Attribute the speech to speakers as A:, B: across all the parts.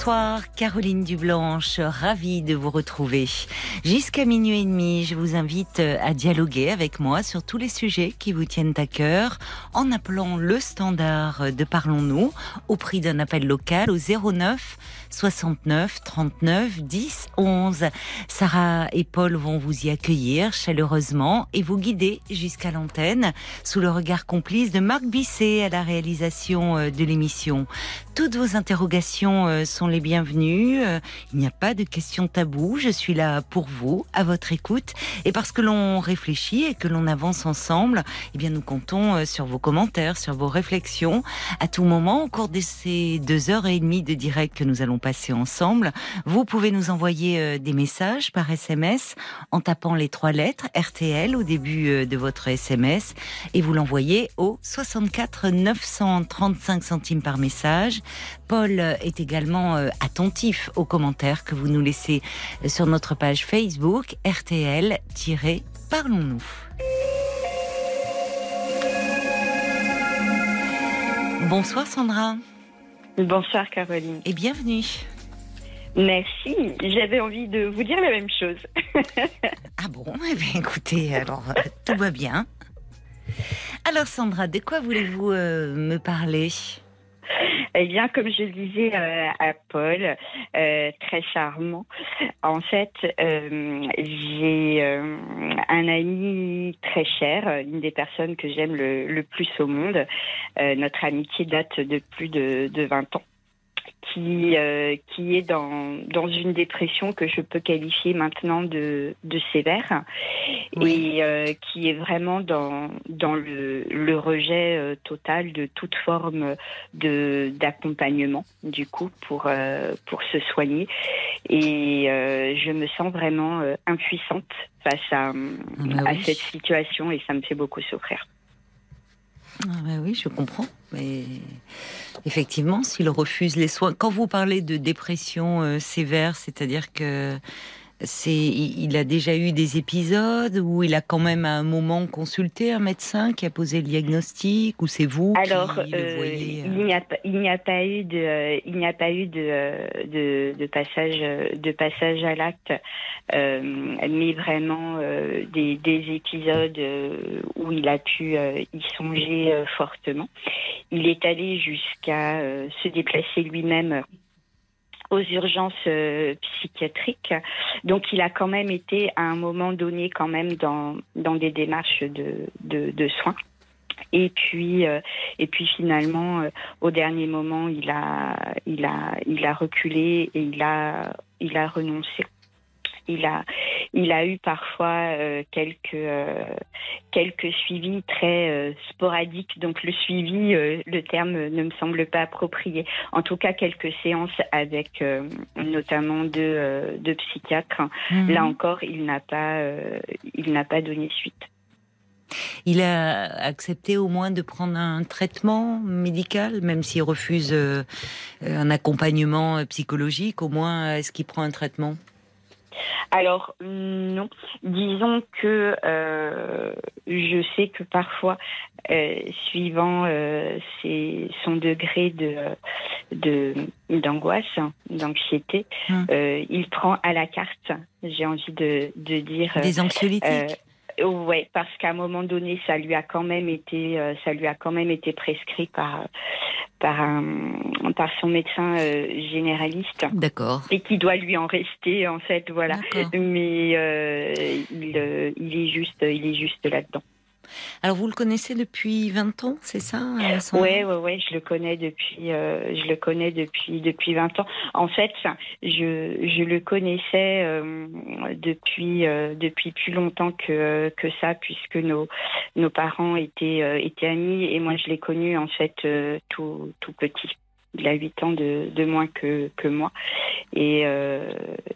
A: Bonsoir, Caroline Dublanche, ravie de vous retrouver. Jusqu'à minuit et demi, je vous invite à dialoguer avec moi sur tous les sujets qui vous tiennent à cœur en appelant le standard de Parlons-nous au prix d'un appel local au 09 69 39 10 11. Sarah et Paul vont vous y accueillir chaleureusement et vous guider jusqu'à l'antenne sous le regard complice de Marc Bisset à la réalisation euh, de l'émission. Toutes vos interrogations euh, sont les bienvenues. Euh, il n'y a pas de questions taboues. Je suis là pour vous, à votre écoute. Et parce que l'on réfléchit et que l'on avance ensemble, eh bien, nous comptons sur vos commentaires, sur vos réflexions à tout moment au cours de ces deux heures et demie de direct que nous allons passer ensemble. Vous pouvez nous envoyer euh, des messages par SMS en tapant les trois lettres RTL au début euh, de votre SMS et vous l'envoyez au 64 935 centimes par message. Paul est également euh, attentif aux commentaires que vous nous laissez sur notre page Facebook RTL-Parlons-nous. Bonsoir Sandra.
B: Bonsoir Caroline.
A: Et bienvenue.
B: Merci. J'avais envie de vous dire la même chose.
A: ah bon? Eh bien écoutez, alors euh, tout va bien. Alors Sandra, de quoi voulez-vous euh, me parler?
B: Eh bien, comme je le disais euh, à Paul, très charmant, en fait, j'ai un ami très cher, une des personnes que j'aime le, plus au monde. notre amitié date de plus de, de 20 ans qui, euh, qui est dans, dans une dépression que je peux qualifier maintenant de, de sévère et euh, qui est vraiment dans, dans le, le rejet euh, total de toute forme de, d'accompagnement du coup pour, pour se soigner. Et je me sens vraiment impuissante face à, ah bah à cette situation et ça me fait beaucoup souffrir.
A: Ah bah oui, je comprends. Mais effectivement, s'il refuse les soins, quand vous parlez de dépression euh, sévère, c'est-à-dire que c'est, il a déjà eu des épisodes où il a quand même à un moment consulté un médecin qui a posé le diagnostic ou c'est vous
B: Alors,
A: qui le
B: euh,
A: voyez
B: il n'y a pas, il n'y a pas eu de, il n'y a pas eu de, de, de passage, de passage à l'acte, euh, mais vraiment euh, des, des, épisodes où il a pu y songer fortement. Il est allé jusqu'à se déplacer lui-même aux urgences euh, psychiatriques. Donc il a quand même été à un moment donné quand même dans, dans des démarches de, de, soins. Et puis, euh, et puis finalement, euh, au dernier moment, il a, il a, il a reculé et il a, il a renoncé il a, il a eu parfois euh, quelques, euh, quelques suivis très euh, sporadiques. Donc le suivi, le terme ne me semble pas approprié. En tout cas, quelques séances avec notamment deux, deux psychiatres. Mhm. Là encore, il n'a pas, il n'a pas donné suite.
A: Il a accepté au moins de prendre un traitement médical, même s'il refuse un accompagnement psychologique. Au moins, est-ce qu'il prend un traitement?
B: Alors non, disons que euh, je sais que parfois, euh, suivant euh, son degré de d'angoisse, d'anxiété, hum. il prend à la carte. J'ai envie de, de dire
A: des anxiolytiques.
B: Ouais, parce qu'à un moment donné, ça lui a quand même été, euh, ça lui a quand même été prescrit par par un, par son médecin euh, généraliste.
A: D'accord.
B: Et qui doit lui en rester en fait, voilà. Mais euh, il, il est juste, il est juste là-dedans.
A: Alors vous le connaissez depuis 20 ans, c'est ça
B: Oui, oui, je le connais depuis, euh, je le connais depuis depuis 20 ans. En fait, je, je le connaissais euh, depuis euh, depuis plus longtemps que que ça, puisque nos nos parents étaient étaient amis et moi je l'ai connu en fait tout tout petit. Il a 8 ans de, de moins que, que moi. Et, euh,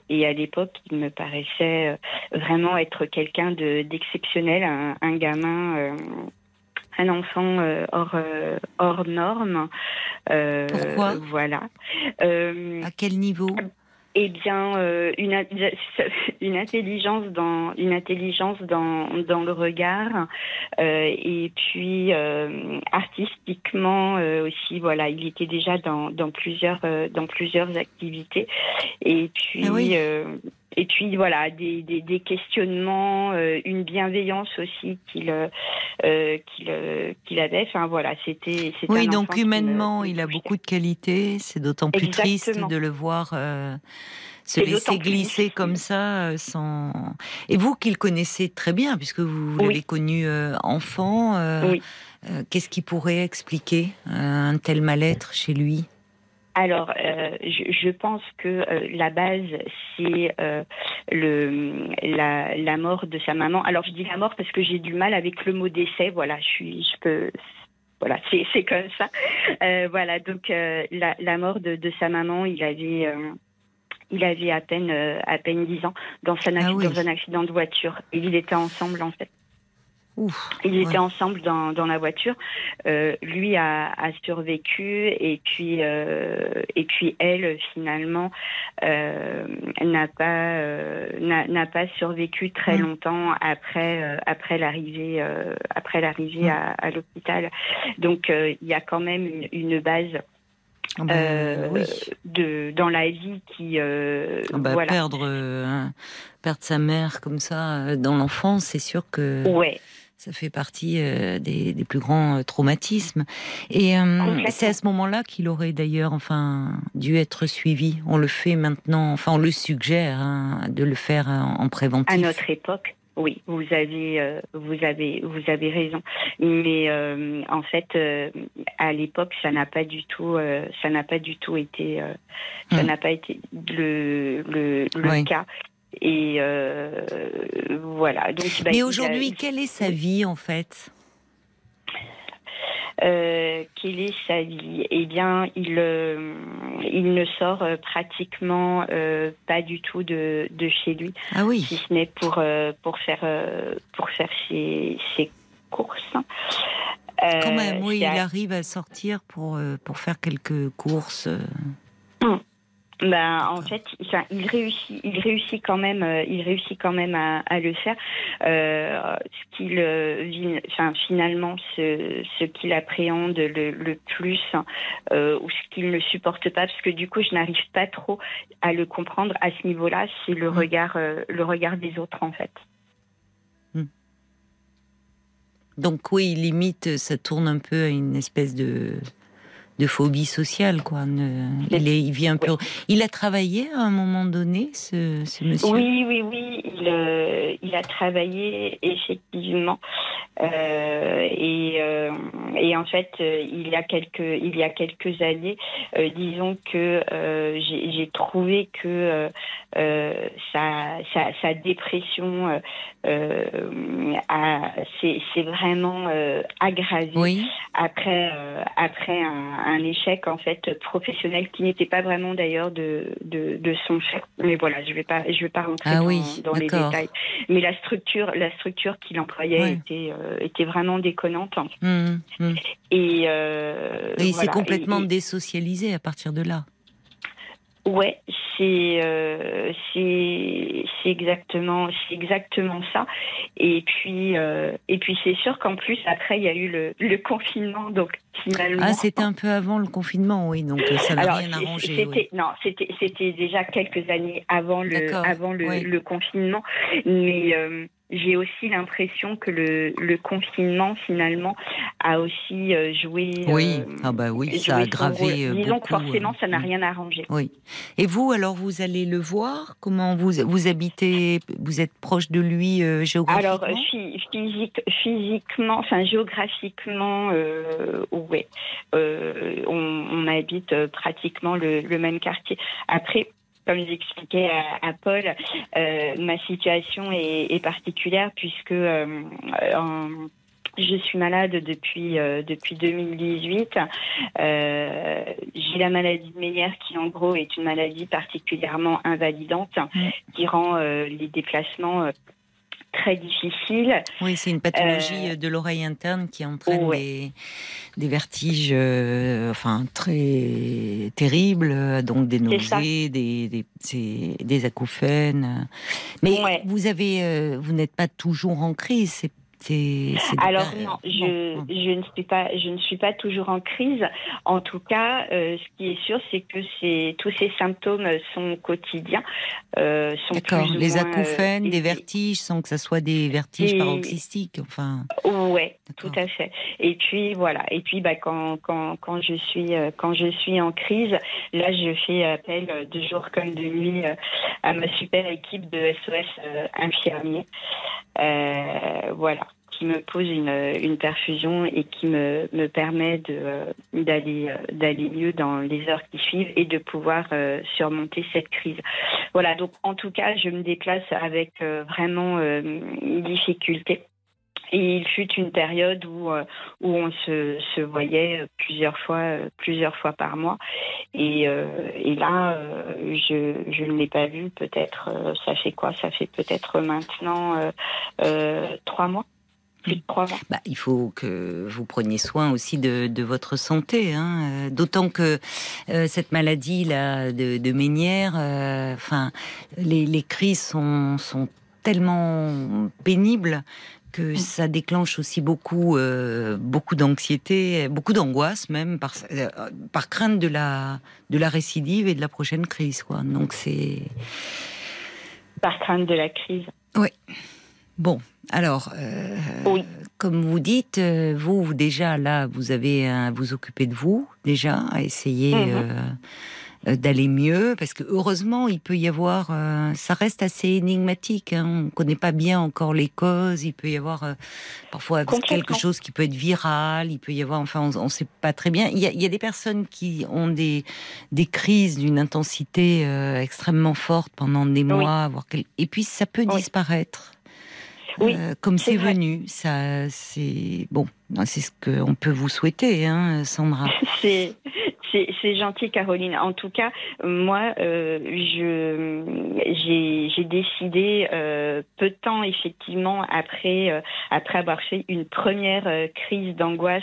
B: et à l'époque, il me paraissait euh, vraiment être quelqu'un d'exceptionnel, un, un, gamin. Euh, un enfant hors hors norme.
A: Pourquoi?
B: Voilà.
A: à quel niveau?
B: Eh bien, euh, une, une, intelligence dans une intelligence dans, dans le regard euh, et puis euh, artistiquement euh, aussi. Voilà, il était déjà dans, dans plusieurs euh, dans plusieurs activités et puis. Ah et puis voilà, des, des, des questionnements, une bienveillance aussi qu'il qu'il qu'il avait. Enfin voilà, c'était.
A: Oui, donc humainement, il a beaucoup de qualités. C'est d'autant plus triste de le voir se laisser glisser comme ça euh, sans. Et vous qui le connaissez très bien, puisque vous, l'avez connu euh, enfant, euh, qu'est-ce qui pourrait expliquer un tel mal-être chez lui?
B: Alors, je, pense que la base, c'est le la, mort de sa maman. Alors, je dis la mort parce que j'ai du mal avec le mot décès. Voilà, je suis, je peux, voilà, c'est comme ça. voilà, donc la, la, mort de, de, sa maman, il avait il avait à peine, euh, à peine 10 ans dans, ah dans un accident de voiture. Et ils étaient ensemble, en fait. Ouf, ils étaient ensemble dans, dans la voiture. Euh, lui a, a, survécu et puis euh, et puis elle finalement euh, n'a pas n'a pas survécu très mm. longtemps après après l'arrivée après l'arrivée mm. à, à l'hôpital. Donc il y a quand même une, une base ah bah, de dans la vie qui euh,
A: ah bah, perdre euh, perdre sa mère comme ça dans l'enfance c'est sûr que
B: ouais.
A: Ça fait partie des, des, plus grands traumatismes et c'est à ce moment-là qu'il aurait d'ailleurs enfin dû être suivi on le fait maintenant enfin on le suggère hein, de le faire en préventif
B: à notre époque oui, vous avez, euh, vous avez, vous avez raison. Mais euh, en fait, euh, à l'époque, ça n'a pas du tout, ça n'a pas du tout été, ça hmm. n'a pas été le le, le cas. Et voilà. Donc,
A: bah, Mais aujourd'hui, quelle est sa vie en fait?
B: Euh, quelle est sa vie? Eh bien, il, euh, il ne sort euh, pratiquement pas du tout de, de, chez lui.
A: Ah oui.
B: Si ce n'est pour, pour faire, pour faire ses, ses courses.
A: Quand même, oui, il arrive à sortir pour, pour faire quelques courses.
B: Hum. Ben, en fait, il réussit, il réussit quand même, euh, il réussit quand même à, à le faire. Euh, ce qu'il, euh, enfin, finalement, ce, ce qu'il appréhende le, le plus euh, ou ce qu'il ne supporte pas, parce que du coup, je n'arrive pas trop à le comprendre à ce niveau-là, c'est le mmh. regard, euh, le regard des autres, en fait. Mmh.
A: Donc oui, limite, ça tourne un peu à une espèce de de phobie sociale, quoi. il, est, il vit un peu. Il a travaillé à un moment donné, ce, ce monsieur?
B: Oui, oui, oui. Il, euh, il a travaillé effectivement, euh, et, euh, et en fait, il y a quelques, il y a quelques années, disons que j'ai trouvé que sa, sa, sa, dépression s'est vraiment aggravée
A: oui.
B: après, après un un échec en fait professionnel qui n'était pas vraiment d'ailleurs de, de, son fait. Mais voilà, je vais pas je vais pas rentrer ah dans, les détails. Mais la structure la structure qu'il employait était euh, était vraiment déconnante. Mmh,
A: mmh. Et, euh, il s'est complètement désocialisé à partir de là.
B: Ouais, c'est euh, c'est exactement c'est exactement ça. Et puis euh, et puis c'est sûr qu'en plus après il y a eu le, le confinement donc finalement.
A: Ah c'était un peu avant le confinement oui donc euh, ça n'a rien arrangé.
B: Non c'était c'était déjà quelques années avant le avant le, le confinement mais euh, j'ai aussi l'impression que le, le, confinement finalement a aussi euh, joué.
A: Oui, euh, ah bah oui, ça a aggravé.
B: Euh, Disons que forcément, ça n'a rien arrangé.
A: Oui. Et vous, alors, vous allez le voir? Comment vous vous habitez? Vous êtes proche de lui géographiquement?
B: Alors, physique, physiquement, enfin géographiquement, oui. On, on, habite pratiquement le, le même quartier. Après comme j'expliquais à, à, Paul, euh, ma situation est, est, particulière puisque euh, en, je suis malade depuis euh, depuis 2018. Euh, j'ai la maladie de Meyer qui en gros est une maladie particulièrement invalidante qui rend les déplacements très difficile.
A: Oui, c'est une pathologie euh, de l'oreille interne qui entraîne des, des, vertiges, euh, enfin très terribles, donc des nausées, des, des, des, acouphènes. Mais vous avez, vous n'êtes pas toujours en crise. C'est
B: alors non, je, je, ne suis pas, je ne suis pas toujours en crise. En tout cas, euh, ce qui est sûr, c'est que c'est tous ces symptômes sont quotidiens.
A: Euh, D'accord. Les acouphènes, des euh, vertiges, sans que ce soit des vertiges paroxystiques, enfin.
B: Ouais, tout à fait. Et puis voilà. Et puis bah quand quand quand je suis quand je suis en crise, là je fais appel de jour comme de nuit à ma super équipe de SOS infirmiers. voilà qui me pose une, perfusion et qui me, me permet euh, d'aller euh, d'aller mieux dans les heures qui suivent et de pouvoir euh, surmonter cette crise. Voilà, donc en tout cas, je me déplace avec vraiment une difficulté. Et il fut une période où, où on se, se voyait plusieurs fois, plusieurs fois par mois. Et, et là, je, je ne l'ai pas vu peut-être, ça fait quoi? Ça fait peut-être maintenant trois mois.
A: Bah, il faut que vous preniez soin aussi de, votre santé, hein. Euh, d'autant que euh, cette maladie là de, de Ménière, euh, enfin, les, crises sont, sont tellement pénibles que mm. ça déclenche aussi beaucoup, beaucoup d'anxiété, beaucoup d'angoisse même par, par crainte de la, de la récidive et de la prochaine crise, quoi. Donc c'est
B: par crainte de la crise.
A: Oui. Bon, alors, euh, comme vous dites, euh, vous déjà là, vous avez à vous occuper de vous déjà, à essayer mhm. euh, d'aller mieux, parce que heureusement, il peut y avoir, ça reste assez énigmatique. Hein, on ne connaît pas bien encore les causes. Il peut y avoir parfois quelque chose qui peut être viral. Il peut y avoir, enfin, on ne sait pas très bien. Il y, a, des personnes qui ont des des crises d'une intensité extrêmement forte pendant des mois, voire et puis ça peut disparaître. Oui, euh, comme c'est venu. Ça, c'est bon. C'est ce qu'on peut vous souhaiter, hein, Sandra.
B: c'est c'est gentil, Caroline. En tout cas, moi, euh, j'ai décidé euh, peu de temps, effectivement, après, euh, après avoir fait une première crise d'angoisse,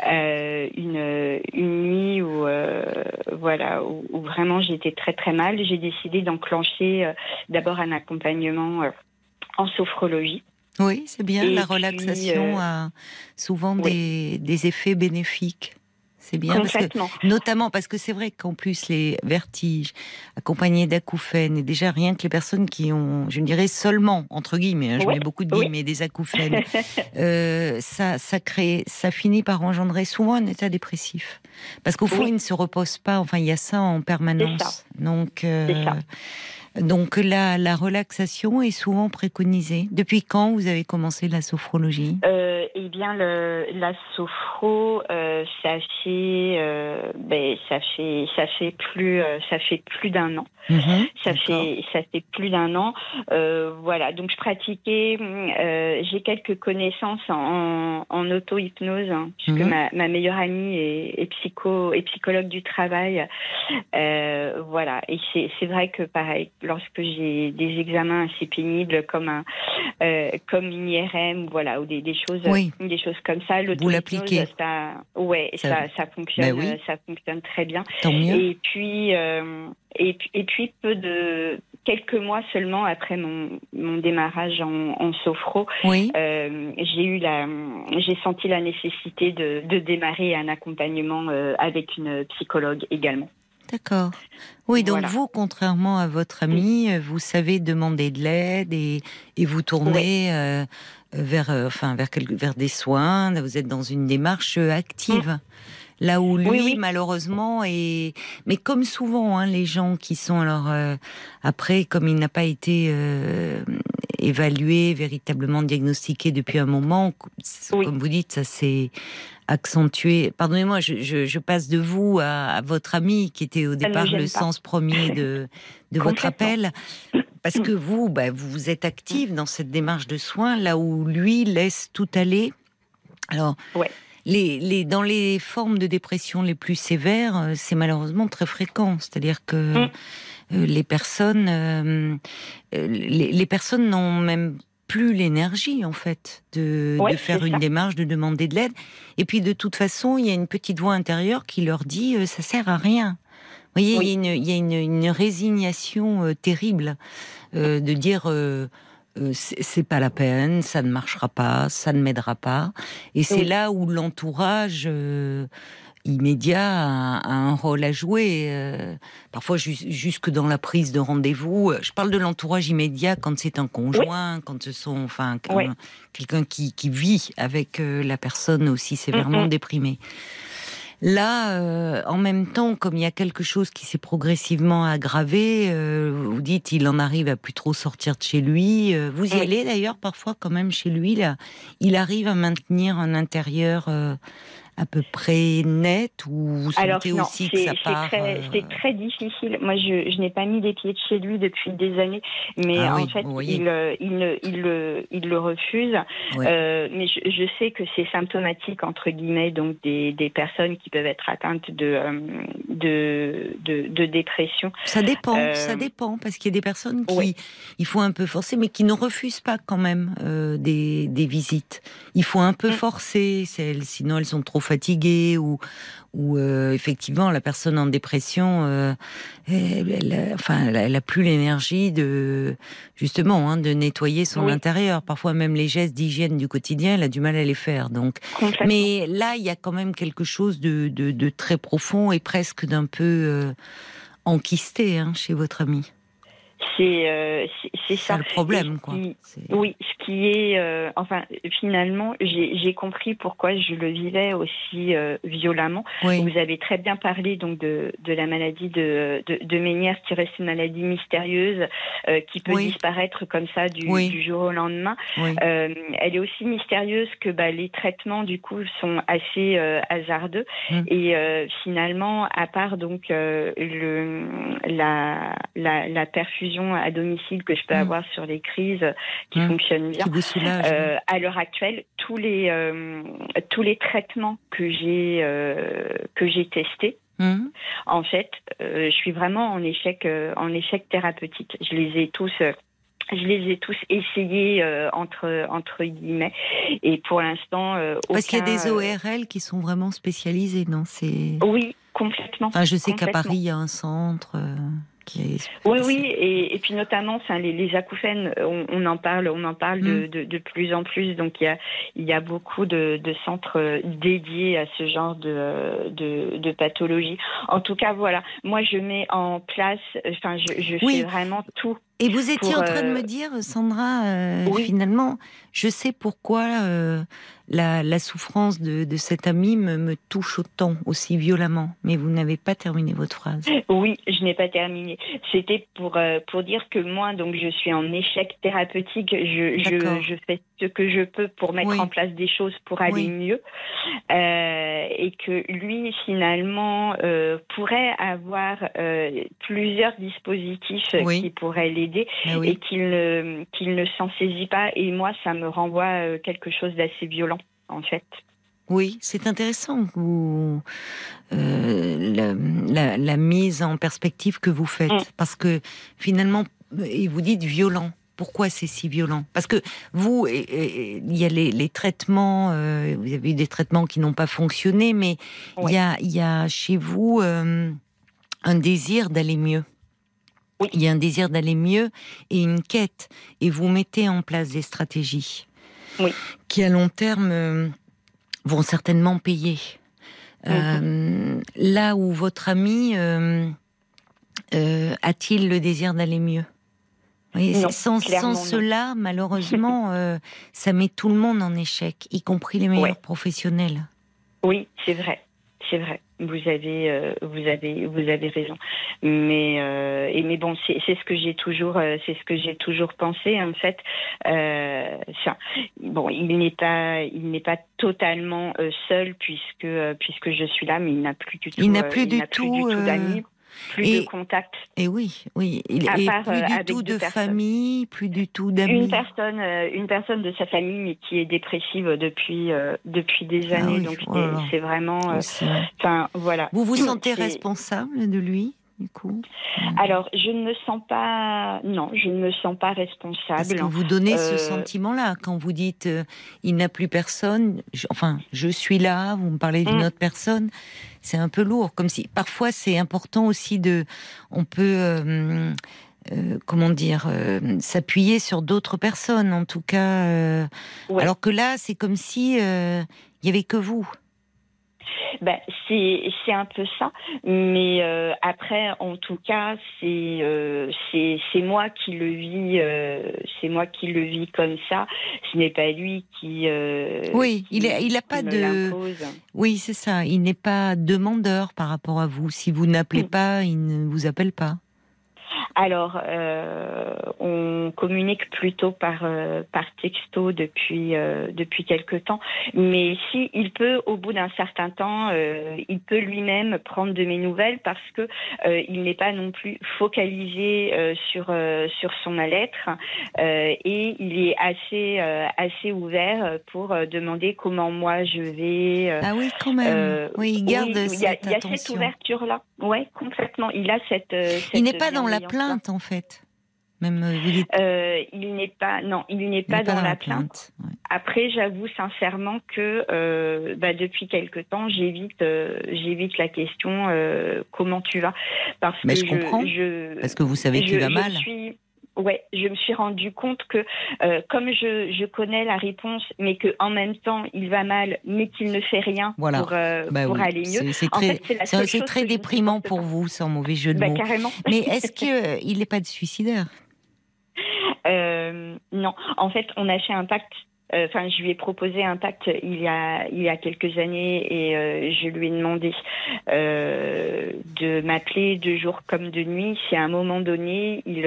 B: une, une nuit où, voilà, où, où vraiment j'étais très très mal, j'ai décidé d'enclencher d'abord un accompagnement en sophrologie.
A: Oui, c'est bien. la relaxation euh, a souvent des, effets bénéfiques. C'est bien, notamment parce que c'est vrai qu'en plus les vertiges accompagnés d'acouphènes et déjà rien que les personnes qui ont, je dirais seulement entre guillemets, hein, je mets beaucoup de guillemets, des acouphènes, euh, ça, ça crée, ça finit par engendrer souvent un état dépressif parce qu'au fond ils ne se reposent pas. Enfin, il y a ça en permanence. Donc, euh, donc la, la relaxation est souvent préconisée. Depuis quand vous avez commencé la sophrologie?
B: Euh, Eh bien, le, la sophro, euh, ça fait, euh, ben, ça fait, ça fait plus, ça fait plus d'un an. Mhm, ça fait, ça fait plus d'un an. Voilà. Donc je pratiquais. J'ai quelques connaissances en, en auto-hypnose, hein, puisque mhm. ma, ma, meilleure amie est, est, psycho, est psychologue du travail. voilà. Et c'est vrai que pareil lorsque j'ai des examens assez pénibles comme un euh, comme une IRM voilà ou des, des choses des choses comme ça
A: le vous l'appliquez.
B: ça ouais ça, ça, fonctionne ben ça fonctionne très bien. Et puis euh, et, et puis peu de quelques mois seulement après mon, mon démarrage en, en sophro, oui. euh, j'ai eu la, j'ai senti la nécessité de, de démarrer un accompagnement euh, avec une psychologue également.
A: D'accord. Oui, donc vous, contrairement à votre ami, euh, vous savez demander de l'aide et, et, vous tournez euh, vers, euh, enfin, vers, vers des soins. Vous êtes dans une démarche active. Mmh. Là où lui, malheureusement, est. Mais comme souvent, hein, les gens qui sont alors après, comme il n'a pas été évalué, véritablement diagnostiqué depuis un moment, comme vous dites, ça c'est accentuer. Pardonnez-moi, je, passe de vous à, votre ami qui était au départ le sens premier de, de votre appel. Parce que vous, bah, vous êtes active dans cette démarche de soins, là où lui laisse tout aller. Alors, les, les, dans les formes de dépression les plus sévères, euh, c'est malheureusement très fréquent. C'est-à-dire que mm. Euh, les personnes, euh, les, les, personnes n'ont même plus l'énergie en fait de, de faire une démarche, de demander de l'aide. Et puis de toute façon, il y a une petite voix intérieure qui leur dit euh, ça sert à rien. Vous voyez, il y a, une, une, résignation euh, terrible euh, de dire c'est pas la peine, ça ne marchera pas, ça ne m'aidera pas. Et c'est là où l'entourage immédiat a, un rôle à jouer. Euh, parfois jusque dans la prise de rendez-vous. Je parle de l'entourage immédiat quand c'est un conjoint, quand ce sont enfin quelqu'un qui, vit avec euh, la personne aussi sévèrement déprimée. Là, euh, en même temps, comme il y a quelque chose qui s'est progressivement aggravé, vous dites il en arrive à plus trop sortir de chez lui. vous y allez d'ailleurs parfois quand même chez lui. Là, il arrive à maintenir un intérieur à peu près net ou vous sentez aussi que ça part
B: C'est très, euh, très, difficile. Moi, je, je n'ai pas mis des pieds de chez lui depuis des années, mais ah en fait, il, euh, il, il, il, le refuse. Euh, mais je, je, sais que c'est symptomatique entre guillemets, donc des, des, personnes qui peuvent être atteintes de euh, de, de, de, dépression.
A: Ça dépend, ça dépend, parce qu'il y a des personnes qui il faut un peu forcer, mais qui ne refusent pas quand même des, des visites. Il faut un peu mm. forcer, sinon elles sont trop fatiguée ou, ou euh, effectivement la personne en dépression, euh, elle, enfin, elle, a plus l'énergie de justement hein, de nettoyer son intérieur. Parfois même les gestes d'hygiène du quotidien, elle a du mal à les faire. Donc, mais là, il y a quand même quelque chose de, de, très profond et presque d'un peu euh, enquisté hein, chez votre ami.
B: C'est euh, c'est ça.
A: le problème, quoi.
B: oui, ce qui est, euh, enfin, finalement, j'ai compris pourquoi je le vivais aussi euh, violemment. Vous avez très bien parlé donc de, de la maladie de, de, de Ménière, qui reste une maladie mystérieuse, qui peut disparaître comme ça du, du jour au lendemain. elle est aussi mystérieuse que bah, les traitements du coup sont assez hasardeux hum. et finalement, à part donc le la, la, la perfusion à domicile que je peux mm. avoir sur les crises qui mm. fonctionnent bien. Euh, à l'heure actuelle, tous les euh, tous les traitements que j'ai euh, que j'ai testés, mm. en fait, je suis vraiment en échec en échec thérapeutique. Je les ai tous je les ai tous essayés entre entre guillemets et pour l'instant
A: parce qu'il y a des ORL qui sont vraiment spécialisés non? C'est
B: oui complètement
A: enfin je sais qu'à Paris il y a un centre
B: oui, oui, et, et, puis notamment, les, les acouphènes, on, en parle, on en parle de, mm. de, de, plus en plus. Donc il y a, il y a beaucoup de, de centres dédiés à ce genre de, de, de, pathologie. En tout cas, voilà, moi je mets en place, enfin, je, je fais vraiment tout
A: et vous étiez en train de me dire, Sandra, euh, finalement, je sais pourquoi euh, la, la, souffrance de, de cet ami me, me, touche autant, aussi violemment. Mais vous n'avez pas terminé votre phrase.
B: Oui, je n'ai pas terminé. C'était pour, euh, pour dire que moi, donc, je suis en échec thérapeutique. Je, je, je fais ce que je peux pour mettre en place des choses pour aller mieux. et que lui, finalement, pourrait avoir plusieurs dispositifs qui pourraient l'aider et qu'il ne, qu'il ne s'en saisit pas. Et moi, ça me renvoie euh, quelque chose d'assez violent, en fait.
A: Oui, c'est intéressant vous, euh, la, mise en perspective que vous faites, mm. parce que finalement, et vous dites violent. Pourquoi c'est si violent? Parce que vous, il y a les, traitements, euh, vous avez eu des traitements qui n'ont pas fonctionné, mais il, y a, y a chez vous un désir d'aller mieux. Il y a un désir d'aller mieux et une quête. Et vous mettez en place des stratégies qui, à long terme, euh, vont certainement payer. Euh, là où votre ami euh, a-t-il le désir d'aller mieux? Sans, cela, malheureusement, ça met tout le monde en échec, y compris les meilleurs professionnels.
B: Oui, c'est vrai, c'est vrai. Vous avez, euh, vous avez, vous avez raison. Mais, euh, et mais bon, c'est ce que j'ai toujours, euh, c'est ce que j'ai toujours pensé en fait. Ça, bon, il n'est pas, il n'est pas totalement seul puisque puisque je suis là, mais il n'a plus du tout.
A: Il n'a plus, du tout d'amis
B: plus de contact.
A: Et oui, oui. Il, et plus du tout de famille, plus du tout d'amis.
B: Une personne, une personne de sa famille, mais qui est dépressive depuis depuis des ah années. donc c'est vraiment. Enfin voilà.
A: Vous vous sentez responsable de lui? Du coup
B: Alors, je ne me sens pas. Non, je ne me sens pas responsable.
A: Parce que vous donnez ce sentiment-là quand vous dites il n'a plus personne. enfin, je suis là. Vous me parlez d'une mm. autre personne. C'est un peu lourd, comme si parfois c'est important aussi de. On peut euh, comment dire, euh, s'appuyer sur d'autres personnes, en tout cas. Euh, alors que là, c'est comme si il y avait que vous.
B: Ben, c'est un peu ça, mais après, en tout cas, c'est c'est moi qui le vis, c'est moi qui le vis comme ça. Ce n'est pas lui qui.
A: oui, il a, il a pas de. Oui, c'est ça. Il n'est pas demandeur par rapport à vous. Si vous n'appelez mm. pas, il ne vous appelle pas.
B: Alors, euh, on communique plutôt par euh, par texto depuis euh, depuis quelque temps, mais si il peut, au bout d'un certain temps, il peut lui-même prendre de mes nouvelles parce que il n'est pas non plus focalisé sur sur son mal-être et il est assez assez ouvert pour demander comment moi je vais.
A: ah oui, quand même. oui, il garde cette
B: il y a, il y a cette ouverture là. Ouais, complètement. Il a cette. cette
A: il n'est pas dans la plainte en fait. Même
B: euh, euh, il n'est pas non, il n'est pas, dans, la plainte. Après, j'avoue sincèrement que euh, bah, depuis quelque temps, j'évite j'évite la question comment tu vas
A: parce Mais que je comprends. parce que vous savez qu'il va mal.
B: Ouais, je me suis rendu compte que comme je, je, connais la réponse, mais que en même temps il va mal, mais qu'il ne fait rien pour, bah pour aller mieux.
A: C'est très, c'est très déprimant pour vous, sans mauvais jeu de
B: bah,
A: mots.
B: Carrément.
A: Mais est-ce qu'il n'est pas de suicidaire?
B: Euh, non, en fait, on a fait un pacte. Euh, enfin, je lui ai proposé un pacte il y a il y a quelques années et euh, je lui ai demandé de m'appeler de jour comme de nuit. Si à un moment donné il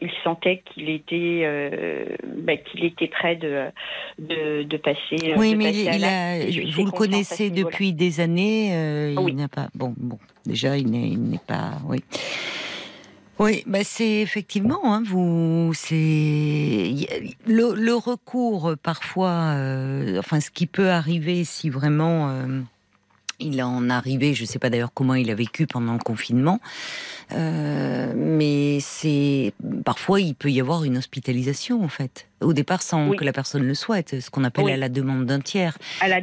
B: il sentait qu'il était bah, qu'il était prêt de de, passer.
A: Oui, mais il, vous le connaissez depuis des années. Il n'a pas. Bon, bon. Déjà, il n'est pas. Oui. Oui, bah c'est effectivement, hein, vous, c'est le, recours parfois, euh, enfin ce qui peut arriver si vraiment euh, il en arrivé, je ne sais pas d'ailleurs comment il a vécu pendant le confinement, euh, mais c'est parfois il peut y avoir une hospitalisation en fait. Au départ, sans que la personne le souhaite, ce qu'on appelle à la demande d'un tiers,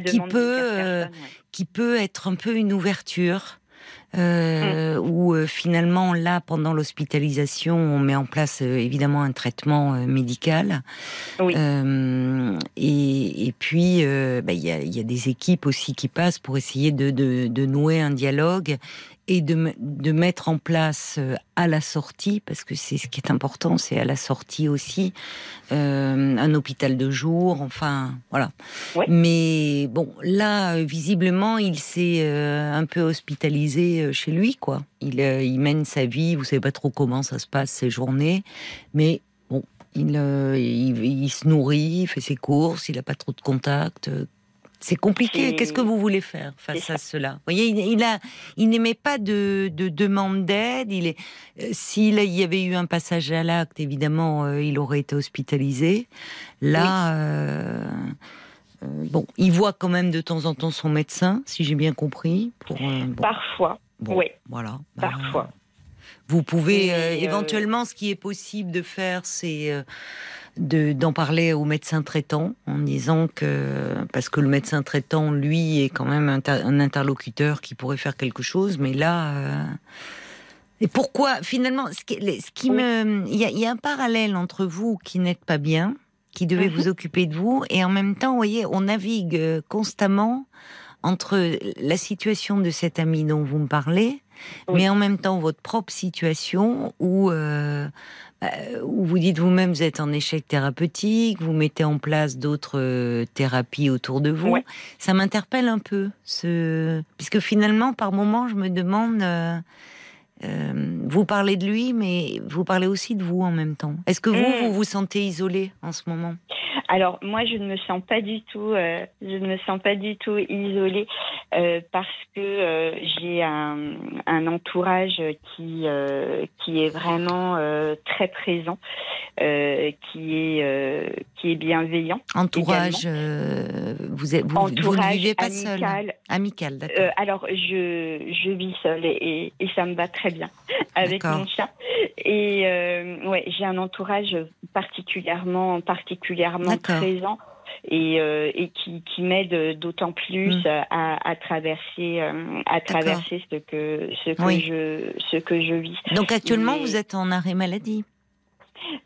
A: qui peut, qui peut être un peu une ouverture euh, mm. où euh, finalement là pendant l'hospitalisation on met en place euh, évidemment un traitement euh, médical oui. et, et, puis bah, il y, a, y, a, des équipes aussi qui passent pour essayer de, de, de nouer un dialogue et de, de, mettre en place euh, à la sortie, parce que c'est ce qui est important, c'est à la sortie aussi, euh, un hôpital de jour, enfin, voilà. Mais bon, là, visiblement, il s'est euh, un peu hospitalisé chez lui, quoi. Il, il mène sa vie, vous savez pas trop comment ça se passe, ses journées, mais bon, il, il, il, se nourrit, il fait ses courses, il n'a pas trop de contacts. C'est compliqué. Qu'est-ce que vous voulez faire face à cela? Vous voyez, il, a, il n'aimait pas de, demande d'aide. Il est, euh, s'il y avait eu un passage à l'acte, évidemment, euh, il aurait été hospitalisé. Là, euh, bon, il voit quand même de temps en temps son médecin, si j'ai bien compris.
B: Pour, Parfois. oui.
A: Voilà.
B: Parfois.
A: Vous pouvez éventuellement, ce qui est possible de faire, c'est d'en parler au médecin traitant en disant que parce que le médecin traitant lui est quand même un, interlocuteur qui pourrait faire quelque chose mais là euh, et pourquoi finalement ce qui, ce qui me il y, a un parallèle entre vous qui n'êtes pas bien qui devez mhm. vous occuper de vous et en même temps vous voyez on navigue euh, constamment entre la situation de cet ami dont vous me parlez mais en même temps votre propre situation où euh, euh, où vous dites vous-même vous êtes en échec thérapeutique, vous mettez en place d'autres euh, thérapies autour de vous. Ça m'interpelle un peu, ce... puisque finalement, par moments, je me demande, euh, vous parlez de lui, mais vous parlez aussi de vous en même temps. Est-ce que vous, mmh. vous vous sentez isolé en ce moment?
B: Alors moi, je ne me sens pas du tout, euh, je ne me sens pas du tout isolée euh, parce que euh, j'ai un, un, entourage qui qui est vraiment très présent, qui est qui est bienveillant.
A: Entourage, vous, êtes, vous, vous, ne vivez pas
B: amical.
A: seul. Amical, d'accord.
B: alors je je vis seule et, et, ça me va très très bien avec mon chat. Et euh, ouais, j'ai un entourage particulièrement, particulièrement présent. Et, euh, et, qui, qui m'aide d'autant plus mm. à, à, traverser à traverser ce que ce que je ce que je vis.
A: Donc actuellement vous êtes en arrêt maladie?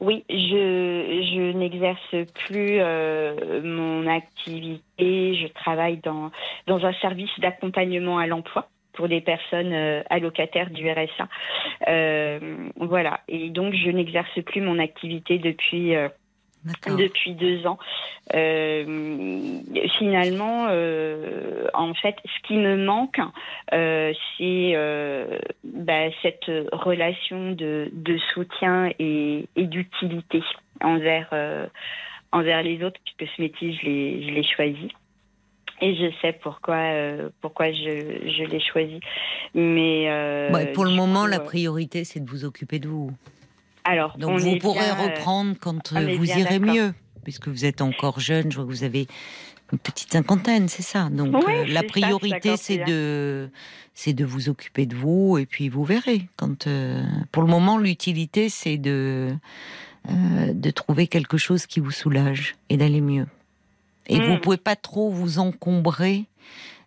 B: Oui, je, je n'exerce plus euh, mon activité. Je travaille dans, dans un service d'accompagnement à l'emploi pour des personnes euh, allocataires du RSA. Euh, voilà. Et donc, je n'exerce plus mon activité depuis depuis deux ans. Euh, finalement, euh, en fait, ce qui me manque, euh, c'est bah, cette relation de, de soutien et, et d'utilité envers envers les autres, puisque ce métier, je l'ai je l'ai choisi. Et je sais pourquoi, pourquoi je, je l'ai choisi. Mais
A: pour le moment, la priorité, c'est de vous occuper de vous.
B: Alors,
A: Donc vous pourrez euh, reprendre quand euh, vous irez mieux, puisque vous êtes encore jeune. Je vois que vous avez une petite cinquantaine, c'est ça. Donc euh, la priorité, c'est de c'est de vous occuper de vous, et puis vous verrez. Quand pour le moment, l'utilité, c'est de de trouver quelque chose qui vous soulage et d'aller mieux. Et vous hmm. pouvez pas trop vous encombrer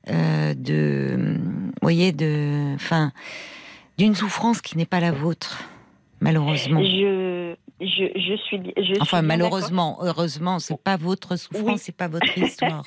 A: de, voyez, de, enfin, d'une souffrance qui n'est pas la vôtre malheureusement.
B: Je, je, je suis. Je
A: enfin, malheureusement, heureusement, c'est pas votre souffrance, c'est pas votre histoire.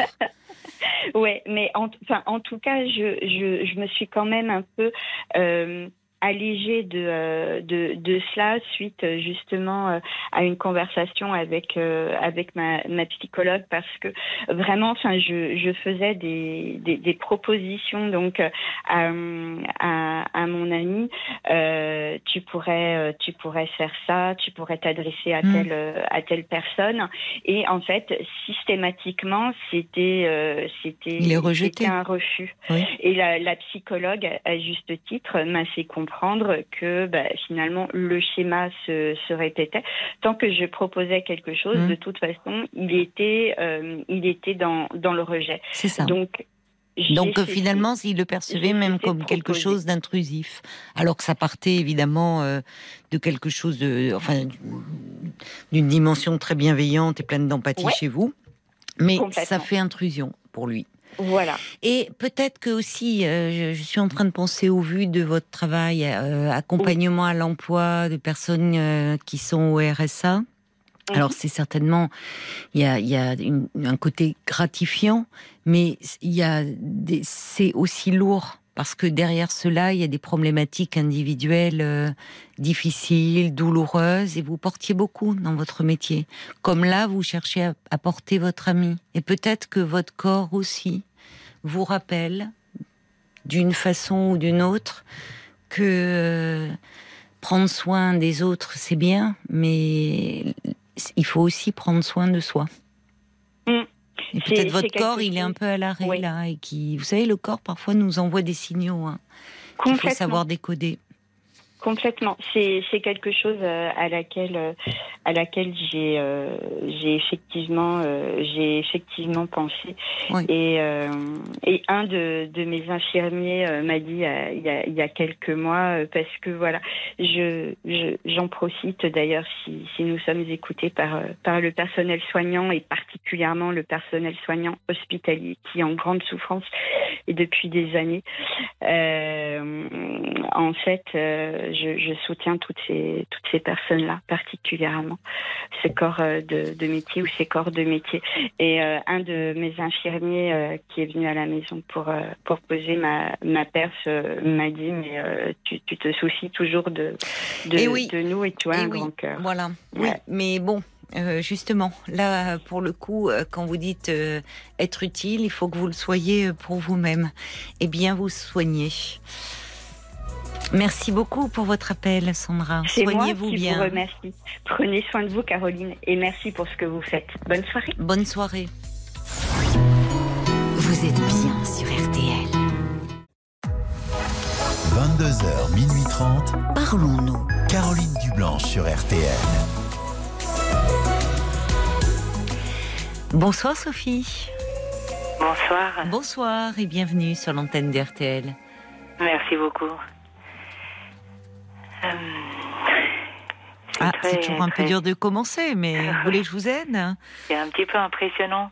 B: ouais, mais en, en tout cas, je, je, je me suis quand même un peu. Euh, allégée de, euh, de, de, cela suite euh, justement euh, à une conversation avec, avec ma, ma psychologue parce que vraiment, enfin, je, je faisais des, des, des propositions donc à, à, à mon ami. Euh, tu pourrais, tu pourrais faire ça, tu pourrais t'adresser à mm. telle, à telle personne. Et en fait, systématiquement, c'était, c'était, un refus. Et la, la psychologue, à juste titre, m'a fait comprendre que bah, finalement le schéma se, se, répétait. Tant que je proposais quelque chose, mmh. de toute façon, il était, euh, il était dans, dans le rejet.
A: C'est ça. Donc donc finalement, il le percevait même comme quelque chose d'intrusif, alors que ça partait évidemment euh, de quelque chose de, enfin, d'une dimension très bienveillante et pleine d'empathie chez vous, mais ça fait intrusion pour lui.
B: Voilà.
A: Et peut-être que aussi, euh, je, suis en train de penser au vu de votre travail, euh, accompagnement à l'emploi de personnes euh, qui sont au RSA. Mhm. Alors c'est certainement, il y a, y a un côté gratifiant, mais il y a c'est aussi lourd parce que derrière cela, il y a des problématiques individuelles euh, difficiles, douloureuses, et vous portiez beaucoup dans votre métier. Comme là, vous cherchez à, porter votre ami, et peut-être que votre corps aussi vous rappelle, d'une façon ou d'une autre, que euh, prendre soin des autres, c'est bien, mais il faut aussi prendre soin de soi. Mm peut-être votre corps, il est un peu à l'arrêt là, et qui, vous savez, le corps parfois nous envoie des signaux hein, qu'il faut savoir décoder.
B: Complètement. C'est quelque chose euh, à laquelle euh, à laquelle j'ai euh, j'ai effectivement j'ai effectivement pensé et et un de, de mes infirmiers m'a dit il y, a, il y a quelques mois parce que voilà je j'en profite d'ailleurs si, si nous sommes écoutés par par le personnel soignant et particulièrement le personnel soignant hospitalier qui est en grande souffrance et depuis des années en fait je, soutiens toutes ces, toutes ces personnes-là, particulièrement, ces corps euh, de, métier ou ces corps de métier. Et euh, un de mes infirmiers euh, qui est venu à la maison pour, pour poser ma, ma perche m'a dit Mais tu, te soucies toujours de, de,
A: eh
B: nous et tu as eh un grand cœur.
A: Voilà, oui, mais bon. justement, là, pour le coup, quand vous dites être utile, il faut que vous le soyez pour vous-même et bien vous soigner. Merci beaucoup pour votre appel, Sandra. Soignez-vous bien.
B: Je vous remercie. Prenez soin de vous, Caroline, et merci pour ce que vous faites. Bonne soirée.
A: Bonne soirée. Vous êtes bien sur RTL.
C: 22h, minuit 30.
A: Parlons-nous.
C: Caroline Dublanche sur RTL.
A: Bonsoir, Sophie.
D: Bonsoir.
A: Bonsoir et bienvenue sur l'antenne d'RTL.
D: Merci beaucoup.
A: Ah, c'est toujours un peu dur de commencer, mais vous voulez que je vous aide
D: C'est un petit peu impressionnant.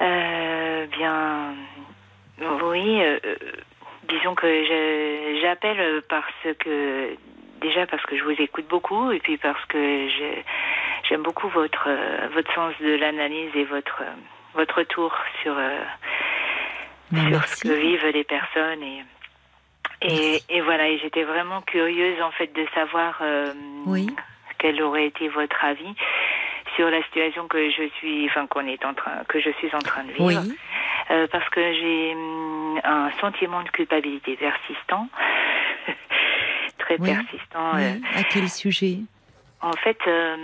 D: Euh, bien, oui, euh, disons que j'appelle parce que déjà parce que je vous écoute beaucoup et puis parce que j'aime beaucoup votre votre sens de l'analyse et votre votre retour sur ben, sur ce que vivent les personnes et et, et voilà, et j'étais vraiment curieuse en fait de savoir euh, oui. quel aurait été votre avis sur la situation que je suis, enfin qu'on est en train, que je suis en train de vivre, oui. euh, parce que j'ai hum, un sentiment de culpabilité persistant, très persistant.
A: Euh, à quel sujet?
D: En fait, euh,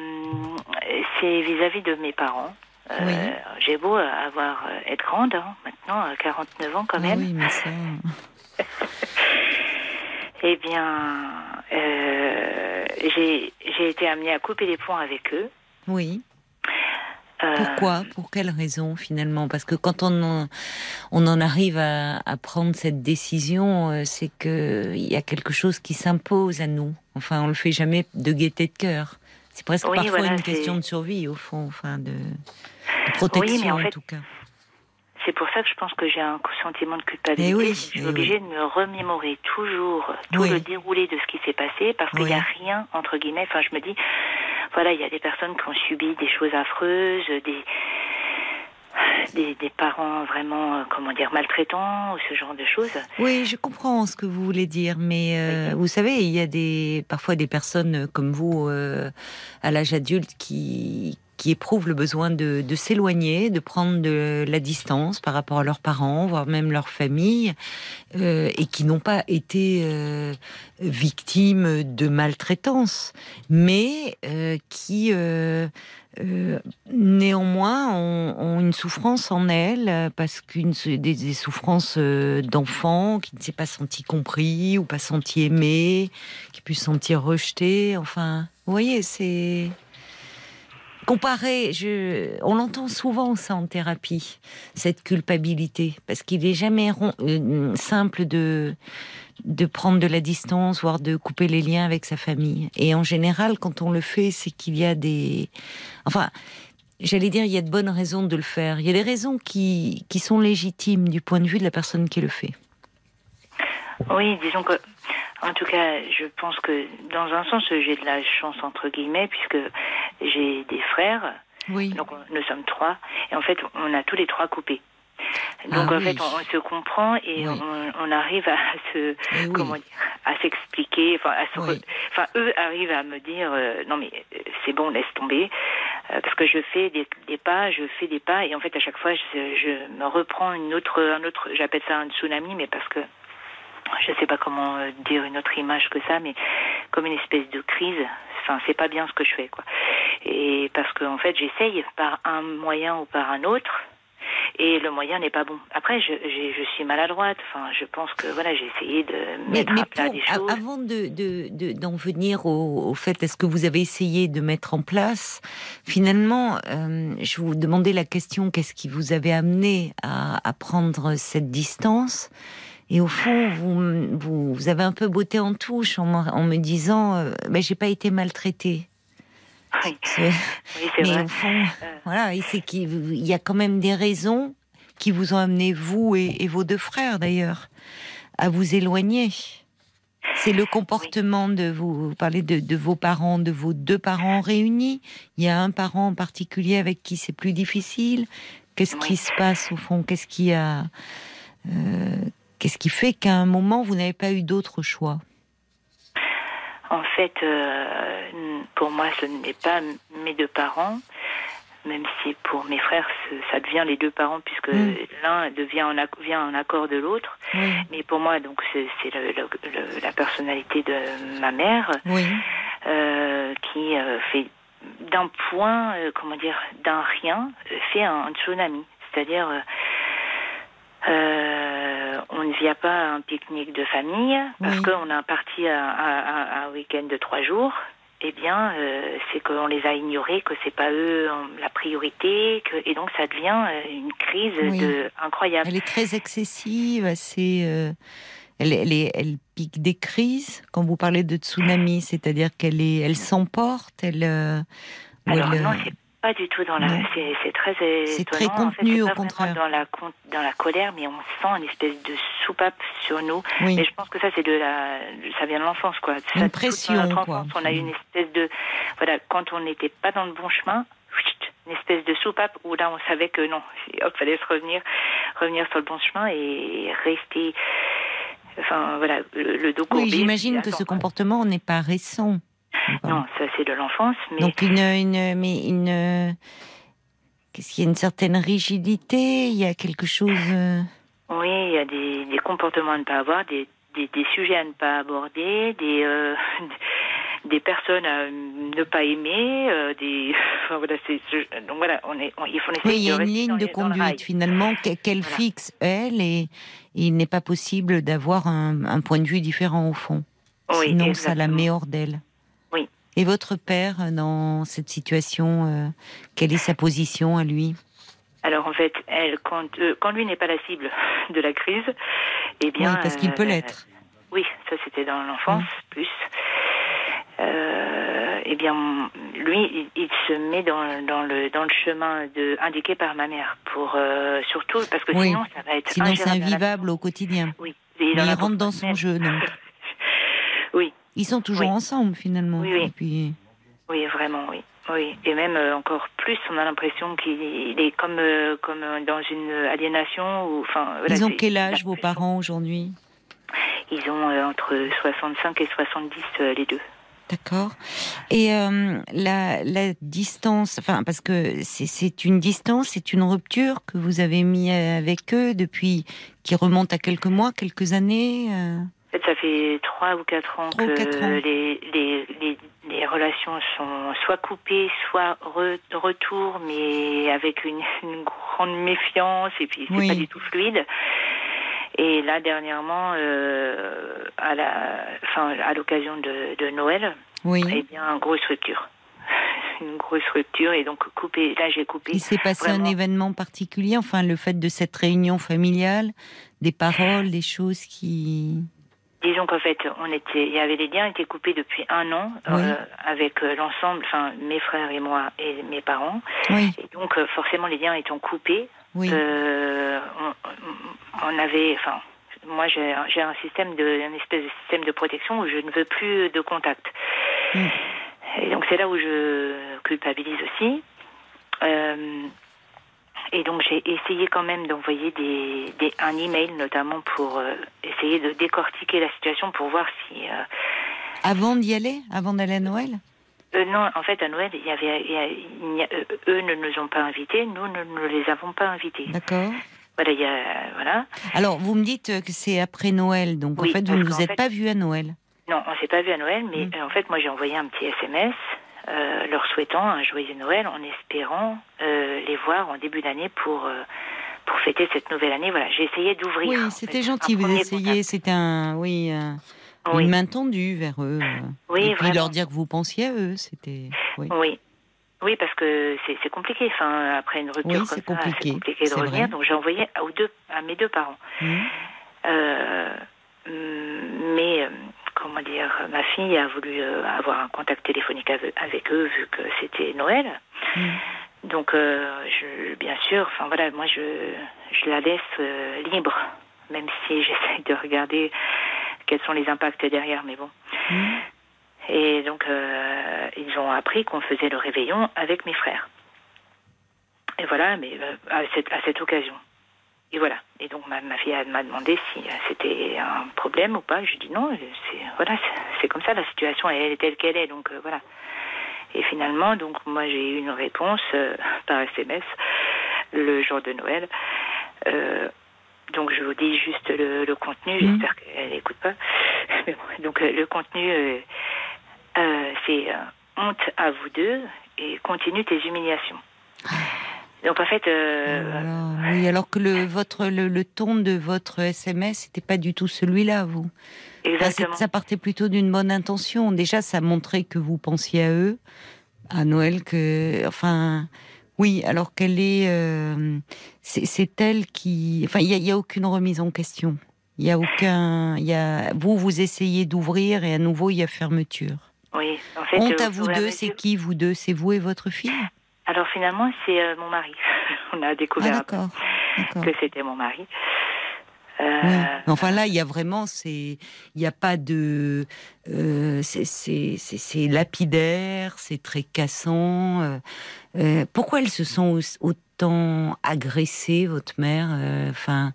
D: c'est vis-à-vis de mes parents. Euh, j'ai beau avoir être grande, hein, maintenant, à 49 ans quand ah même.
A: Oui, mais ça...
D: Eh bien, euh, j'ai été amenée à couper les ponts avec eux.
A: Oui. Euh, Pourquoi? Pour quelle raison finalement? Parce que quand on en, on en arrive à, prendre cette décision, euh, c'est qu'il y a quelque chose qui s'impose à nous. Enfin, on le fait jamais de gaieté de cœur. C'est presque parfois une question de survie au fond, enfin de, protection en, tout cas.
D: C'est pour ça que je pense que j'ai un sentiment de culpabilité. Je suis obligée de me remémorer toujours tout le déroulé de ce qui s'est passé parce qu'il n'y a rien, entre guillemets. Enfin, je me dis, voilà, il y a des personnes qui ont subi des choses affreuses, des, des, parents vraiment, euh, comment dire, maltraitants ou ce genre de choses.
A: Oui, je comprends ce que vous voulez dire, mais euh, vous savez, il y a des parfois des personnes comme vous euh, à l'âge adulte qui qui éprouvent le besoin de, s'éloigner, de prendre de la distance par rapport à leurs parents, voire même leur famille, euh, et qui n'ont pas été euh, victimes de maltraitance, mais euh, qui néanmoins ont, une souffrance en elles parce qu'une des, des, souffrances d'enfants qui ne s'est pas senti compris ou pas senti aimé, qui pu se sentir rejeté. Enfin, vous voyez, c'est Comparé, je, on l'entend souvent ça en thérapie, cette culpabilité, parce qu'il est jamais euh, simple de de prendre de la distance, voire de couper les liens avec sa famille. Et en général, quand on le fait, c'est qu'il y a des, enfin, j'allais dire, il y a de bonnes raisons de le faire. Il y a des raisons qui qui sont légitimes du point de vue de la personne qui le fait.
D: Oui, disons que en tout cas, je pense que dans un sens, j'ai de la chance entre guillemets puisque j'ai des frères. Oui. Donc nous sommes trois et en fait, on a tous les trois coupé. Donc ah en fait, on, se comprend et on, arrive à se eh comment dire, à s'expliquer. Enfin, enfin, eux arrivent à me dire euh, non mais euh, c'est bon, laisse tomber euh, parce que je fais des, des, pas, je fais des pas et en fait à chaque fois je, je me reprends une autre, un autre, j'appelle ça un tsunami, mais parce que je ne sais pas comment euh, dire une autre image que ça, mais comme une espèce de crise. Enfin, c'est pas bien ce que je fais, quoi. Et parce qu'en en fait, j'essaye par un moyen ou par un autre, et le moyen n'est pas bon. Après, je, je, suis maladroite. Enfin, je pense que voilà, j'ai essayé de mettre à plat des choses.
A: Avant de, d'en venir au, fait, est-ce que vous avez essayé de mettre en place Finalement, euh, je vous demandais la question qu'est-ce qui vous avait amené à, à prendre cette distance? Et au fond, vous, vous, avez un peu beauté en touche en, me disant euh, ben, j'ai pas été maltraitée.
D: Oui, c'est vrai.
A: au fond, euh. voilà, c'est qu'il y a quand même des raisons qui vous ont amené, vous et, vos deux frères d'ailleurs, à vous éloigner. C'est le comportement de vous, vous parlez de, de, vos parents, de vos deux parents réunis. Il y a un parent en particulier avec qui c'est plus difficile. Qu'est-ce qui se passe au fond? Qu'est-ce qui a euh, Qu'est-ce qui fait qu'à un moment, vous n'avez pas eu d'autre choix?
D: En fait, euh, pour moi, ce n'est pas mes deux parents, même si pour mes frères, ça devient les deux parents, puisque mm. l'un devient en, vient en accord de l'autre. Mais pour moi, donc, c'est la personnalité de ma mère euh, qui euh, fait d'un point, comment dire, d'un rien, fait un, tsunami. C'est-à-dire, on ne vient pas à un pique-nique de famille parce qu'on a parti à, un week-end de trois jours. Eh bien, euh, c'est qu'on les a ignorés, que c'est pas eux la priorité, que, et donc ça devient euh, une crise de, incroyable.
A: Elle est très excessive, assez. Euh, elle, elle, elle pique des crises quand vous parlez de tsunami, c'est-à-dire qu'elle est, elle s'emporte, elle.
D: Alors non, c'est pas du tout dans la. C'est très
A: C'est très contenu au contraire.
D: Dans la dans la colère, mais on sent une espèce de soupape sur nous. Mais je pense que ça c'est de la. Ça vient de l'enfance quoi.
A: Une pression quoi.
D: On a eu une espèce de voilà quand on n'était pas dans le bon chemin, une espèce de soupape où là on savait que non, il fallait se revenir, revenir sur le bon chemin et rester. Enfin voilà, le, dos courbé.
A: Oui, j'imagine que ce comportement n'est pas récent.
D: Non, ça c'est de l'enfance. Mais...
A: Donc une, une, mais une, qu'est-ce qu'il y a une certaine rigidité Il y a quelque chose. Euh,
D: oui, il y a des, des comportements à ne pas avoir, des, des, des, sujets à ne pas aborder, des euh, des personnes à ne pas aimer, euh, des voilà, donc voilà, on est, il faut
A: oui, il y a une ligne de conduite finalement qu'elle fixe elle et il n'est pas possible d'avoir un, un, point de vue différent au fond. Oui, Sinon, ça la met hors d'elle. Et votre père, dans cette situation, euh, quelle est sa position à lui?
D: Alors en fait, elle, quand, euh, quand lui n'est pas la cible de la crise, eh bien,
A: oui, parce qu'il peut l'être.
D: oui, ça c'était dans l'enfance plus euh, eh bien, lui, il, se met dans, dans, le, dans le chemin de, indiqué par ma mère, pour euh, surtout parce que sinon ça va être
A: sinon c'est invivable au quotidien.
D: Oui.
A: il, rentre dans son jeu, donc.
D: oui.
A: Ils sont toujours ensemble finalement.
D: Oui, oui. oui, vraiment, oui. Oui, et même euh, encore plus, on a l'impression qu'il est comme, euh, comme dans une aliénation. Ou, enfin,
A: Ils ont quel âge vos parents aujourd'hui?
D: Ils ont entre 65 et 70 les deux.
A: D'accord. Et euh, la, la, distance, enfin, parce que c'est une distance, c'est une rupture que vous avez mis avec eux depuis, qui remonte à quelques mois, quelques années euh...
D: Ça fait trois ou quatre ans que Les, les, les, les, relations sont soit coupées, soit re, retour, mais avec une, une, grande méfiance et puis c'est pas du tout fluide. Et là, dernièrement, euh, à la, enfin, à l'occasion de, de, Noël,
A: oui.
D: eh bien, une grosse rupture. Une grosse rupture et donc coupé. Là, j'ai coupé.
A: Il s'est passé un événement particulier, enfin, le fait de cette réunion familiale, des paroles, des choses qui.
D: Disons qu'en fait, on était, il y avait les liens étaient coupés depuis un an euh, avec euh, l'ensemble, enfin mes frères et moi et mes parents.
A: Oui.
D: Et donc euh, forcément les liens étant coupés,
A: oui.
D: Euh, on, on, avait, enfin, moi j'ai un système de, un espèce de système de protection où je ne veux plus de contact. Mm. Et donc c'est là où je culpabilise aussi. Euh, et donc j'ai essayé quand même d'envoyer des, des, un email notamment pour euh, essayer de décortiquer la situation pour voir si. Euh,
A: avant d'y aller, avant d'aller à Noël.
D: Euh, non, en fait, à Noël, il y avait, il y a, il y a, eux ne nous ont pas invités, nous ne, les avons pas invités.
A: D'accord.
D: Voilà, il y a, voilà.
A: Alors, vous me dites que c'est après Noël, donc
D: oui,
A: en fait, vous ne vous êtes fait, pas vus à Noël.
D: Non, on s'est pas vus à Noël, mais mmh. en fait, moi, j'ai envoyé un petit SMS euh, leur souhaitant un joyeux Noël en espérant euh, les voir en début d'année pour euh, pour fêter cette nouvelle année. Voilà, j'ai essayé d'ouvrir.
A: Oui, c'était gentil. Vous essayez, c'était un oui. Oui. Une main tendue vers eux.
D: Oui,
A: Et puis leur dire que vous pensiez à eux, c'était.
D: Oui. oui. Oui, parce que c'est compliqué. Enfin, après une rupture
A: oui,
D: comme ça, c'est
A: compliqué.
D: de revenir.
A: Vrai.
D: Donc j'ai envoyé aux deux, à mes deux parents.
A: Mmh.
D: Mais comment dire, ma fille a voulu euh, avoir un contact téléphonique avec, eux vu que c'était Noël.
A: Mmh.
D: Donc, euh, je, bien sûr, enfin voilà, moi je, je la laisse euh, libre, même si j'essaie de regarder quels sont les impacts derrière, mais bon.
A: Mmh.
D: Et donc, euh, ils ont appris qu'on faisait le réveillon avec mes frères. Et voilà, mais à, cette, à cette occasion. Et voilà. Et donc, ma, ma fille m'a demandé si c'était un problème ou pas. Je dis non, c'est voilà, c'est comme ça, la situation elle est telle qu'elle est. Donc, euh, voilà. Et finalement, donc, moi, j'ai eu une réponse euh, par SMS le jour de Noël. Euh, donc je vous dis juste le, le contenu, mmh. j'espère qu'elle n'écoute pas. Mais bon, donc le contenu, euh, euh, c'est honte à vous deux et continue tes humiliations. Donc en fait, euh,
A: alors, oui, alors que le votre le, le ton de votre SMS n'était pas du tout celui-là, vous.
D: Exactement.
A: Ça partait plutôt d'une bonne intention. Déjà, ça montrait que vous pensiez à eux, à Noël, que enfin. Oui, alors qu'elle est, euh, c'est elle qui, enfin, il n'y a, a, aucune remise en question. Il y a aucun, il y a vous vous essayez d'ouvrir et à nouveau il y a fermeture.
D: Oui, en fait.
A: Honte à vous deux, c'est qui vous deux? C'est vous et votre fille?
D: Alors finalement, c'est euh, mon mari. On a découvert
A: ah,
D: que c'était mon mari.
A: Euh, enfin là, il y a vraiment, c'est, il n'y a pas de, euh, c'est lapidaire, c'est très cassant. Euh, pourquoi elles se sont autant agressées, votre mère Enfin,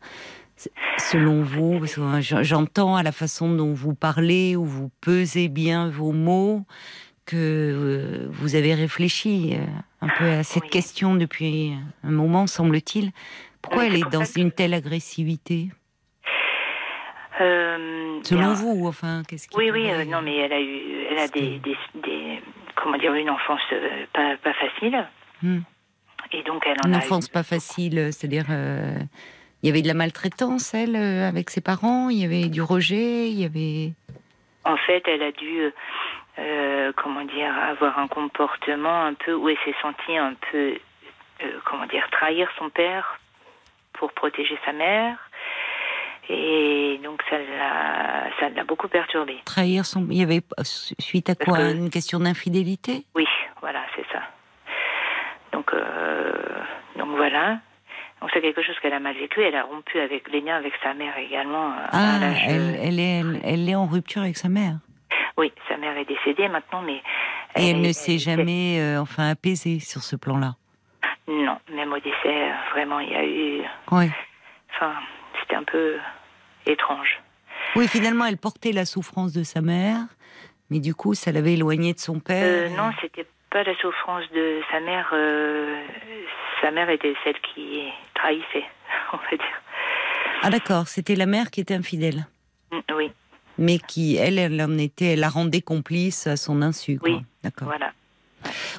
A: selon vous, j'entends à la façon dont vous parlez, où vous pesez bien vos mots, que vous avez réfléchi un peu à cette question depuis un moment, semble-t-il. Pourquoi elle est dans une telle agressivité?
D: Euh,
A: Selon vous, enfin, qu'est-ce qui
D: Oui, oui, euh, non, mais elle a eu, elle a des, des, comment dire, une enfance euh, pas, pas, facile.
A: Hmm.
D: Et donc elle en
A: une enfance pas facile, c'est-à-dire, il y avait de la maltraitance, elle, avec ses parents, il y avait du rejet, il y avait.
D: En fait, elle a dû, comment dire, avoir un comportement un peu où elle s'est sentie un peu, comment dire, trahir son père pour protéger sa mère. Et donc ça l'a, ça l'a beaucoup perturbé.
A: Trahir son, il y avait suite à quoi? Une question d'infidélité?
D: Oui, voilà, c'est ça. Donc, euh, donc voilà. Donc c'est quelque chose qu'elle a mal vécu. Elle a rompu avec les liens avec sa mère également. Euh,
A: ah, elle, elle, est, elle, est en rupture avec sa mère.
D: Oui, sa mère est décédée maintenant, mais.
A: Et elle, ne s'est jamais, euh, enfin, apaisée sur ce plan-là.
D: Non, même au décès, vraiment, il y a eu.
A: Oui.
D: Enfin, c'était un peu étrange.
A: Oui, finalement, elle portait la souffrance de sa mère, mais du coup, ça l'avait éloignée de son père.
D: Euh, non, c'était pas la souffrance de sa mère. Euh, sa mère était celle qui trahissait, on va dire.
A: Ah d'accord, c'était la mère qui était infidèle.
D: Mm, oui.
A: Mais qui, elle, elle en était, elle la rendait complice à son insu.
D: Oui.
A: D'accord.
D: Voilà.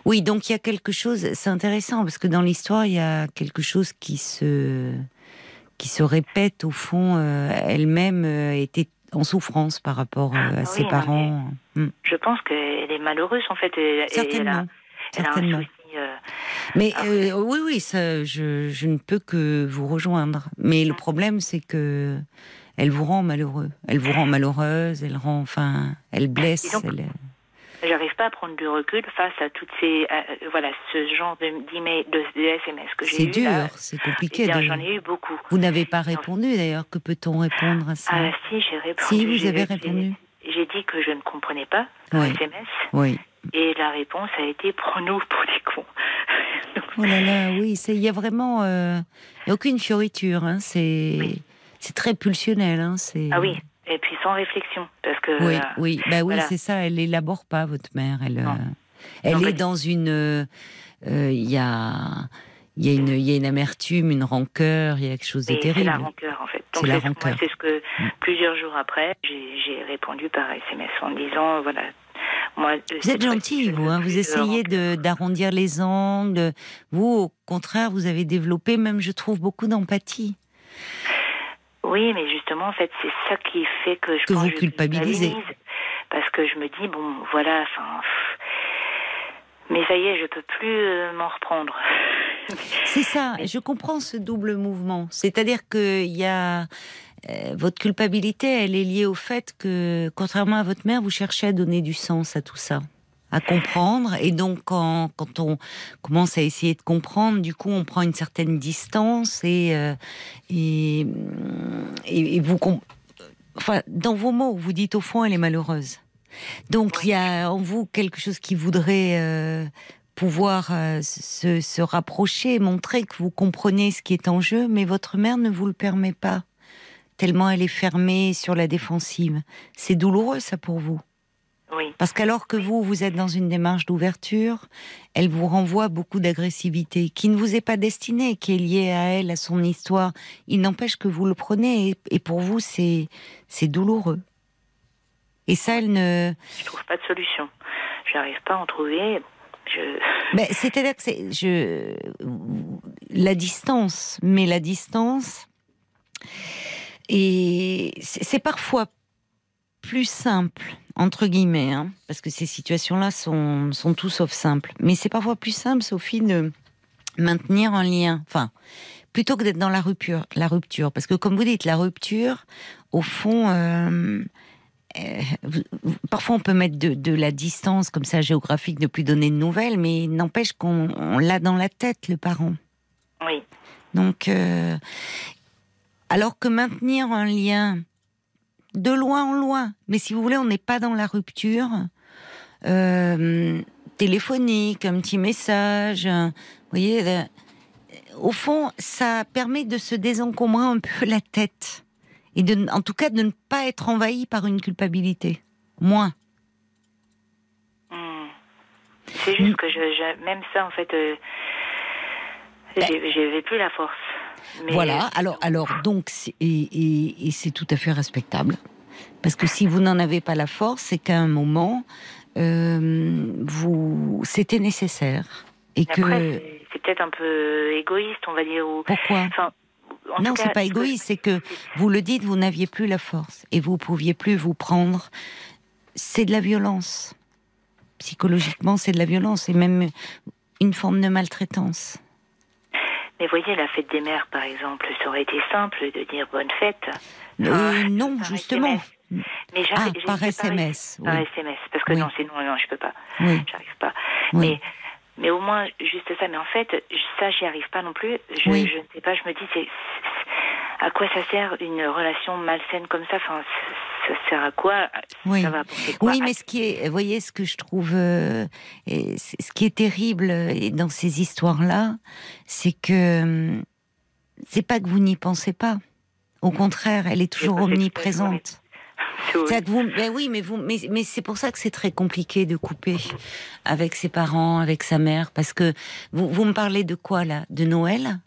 A: Oui, donc il y a quelque chose. C'est intéressant parce que dans l'histoire, il y a quelque chose qui se qui se répète au fond, euh, elle-même euh, était en souffrance par rapport euh, à ses parents.
D: Hmm. Je pense qu'elle est malheureuse en fait.
A: certainement. certainement. mais oui, oui, ça, je, je, ne peux que vous rejoindre. Mais le problème, c'est que elle vous rend malheureux. Elle vous rend malheureuse. Elle rend, enfin, elle blesse. elle
D: j'arrive pas à prendre du recul face à toutes ces, euh, voilà, ce genre de, de, SMS que j'ai eu.
A: C'est dur, c'est compliqué.
D: Eh j'en ai eu beaucoup.
A: Vous n'avez pas répondu d'ailleurs. Que peut-on répondre à ça?
D: Ah si, j'ai répondu.
A: Si, vous avez répondu.
D: J'ai dit que je ne comprenais pas
A: oui.
D: SMS.
A: Oui.
D: Et la réponse a été prends-nous pour des cons.
A: oh là là, oui, il y a vraiment, euh, y a aucune fioriture. Hein, c'est, c'est très pulsionnel. Hein, c'est.
D: Ah oui. Et puis sans réflexion, parce que.
A: Oui, oui, bah oui, c'est ça. Elle élabore pas votre mère. Elle, euh, elle est dans une. Euh, il y a. Il y, a une, il y a une amertume, une rancœur, il y a quelque chose de terrible.
D: C'est la rancœur, en fait.
A: C'est la rancœur.
D: C'est ce que, mm. plusieurs jours après, j'ai répondu par SMS en disant, voilà, moi, euh,
A: vous êtes gentil, vous. Hein, vous essayez d'arrondir les angles. Vous, au contraire, vous avez développé, même, je trouve, beaucoup d'empathie.
D: Oui, mais justement, en fait, c'est ça qui fait que je
A: que vous culpabilisez.
D: Parce que je me dis, bon, voilà, enfin. Mais ça y est, je peux plus euh, m'en reprendre.
A: C'est ça, je comprends ce double mouvement. C'est-à-dire que y a. Euh, votre culpabilité, elle est liée au fait que, contrairement à votre mère, vous cherchez à donner du sens à tout ça à comprendre. Et donc, quand, on commence à essayer de comprendre, du coup, on prend une certaine distance et, euh, et, et, vous. Enfin, dans vos mots, vous dites au fond, elle est malheureuse. Donc, il y a en vous quelque chose qui voudrait. Euh, pouvoir euh, se, se rapprocher, montrer que vous comprenez ce qui est en jeu, mais votre mère ne vous le permet pas, tellement elle est fermée sur la défensive. C'est douloureux ça pour vous? Parce qu'alors que vous, vous êtes dans une démarche d'ouverture, elle vous renvoie beaucoup d'agressivité qui ne vous est pas destinée, qui est liée à elle, à son histoire. Il n'empêche que vous le prenez et, pour vous, c'est douloureux. Et ça, elle ne.
D: Je trouve pas de solution. Je n'arrive pas à en trouver. Je...
A: C'est-à-dire que je la distance, mais la distance et c'est parfois plus simple entre guillemets, hein, parce que ces situations-là sont, sont tout sauf simples. Mais c'est parfois plus simple, Sophie, de maintenir un lien. Enfin, plutôt que d'être dans la rupture, la rupture, parce que comme vous dites, la rupture, au fond, euh, euh, parfois on peut mettre de, la distance comme ça géographique, ne plus donner de nouvelles, mais n'empêche qu'on l'a dans la tête le parent.
D: Oui.
A: Donc, euh, alors que maintenir un lien de loin en loin, mais si vous voulez, on n'est pas dans la rupture. téléphonique, un petit message, vous voyez, au fond, ça permet de se désencombrer un peu la tête. Et de, en tout cas, de ne pas être envahi par une culpabilité. Moins.
D: Hmm. C'est juste que même ça, en fait, euh, j'avais plus la force.
A: Voilà, alors, alors donc, et, et, c'est tout à fait respectable. Parce que si vous n'en avez pas la force, c'est qu'à un moment, euh, vous, c'était nécessaire. Et que
D: c'est peut-être un peu égoïste, on va dire. Ou...
A: Pourquoi? Non, c'est pas égoïste, c'est que vous le dites, vous n'aviez plus la force et vous pouviez plus vous prendre. C'est de la violence. Psychologiquement, c'est de la violence et même une forme de maltraitance.
D: Mais voyez, la fête des mères, par exemple, ça aurait été simple de dire bonne fête.
A: Euh, non, justement. Mais ah, par SMS.
D: Par SMS, parce que non, sinon, non, je peux pas. Oui. J'arrive pas. Mais mais au moins juste ça. Mais en fait, ça, j'y arrive pas non plus. Je, ne sais pas. Je me dis, c'est à quoi ça sert une relation malsaine comme ça? Enfin, ça sert à quoi?
A: Oui, ça va quoi? Oui mais ce qui est, vous voyez, ce que je trouve, euh, ce qui est terrible dans ces histoires-là, c'est que c'est pas que vous n'y pensez pas. Au contraire, elle est toujours omniprésente. Vous, oui, mais c'est pour ça que c'est très compliqué de couper avec ses parents, avec sa mère, parce que vous, vous me parlez de quoi là? De Noël?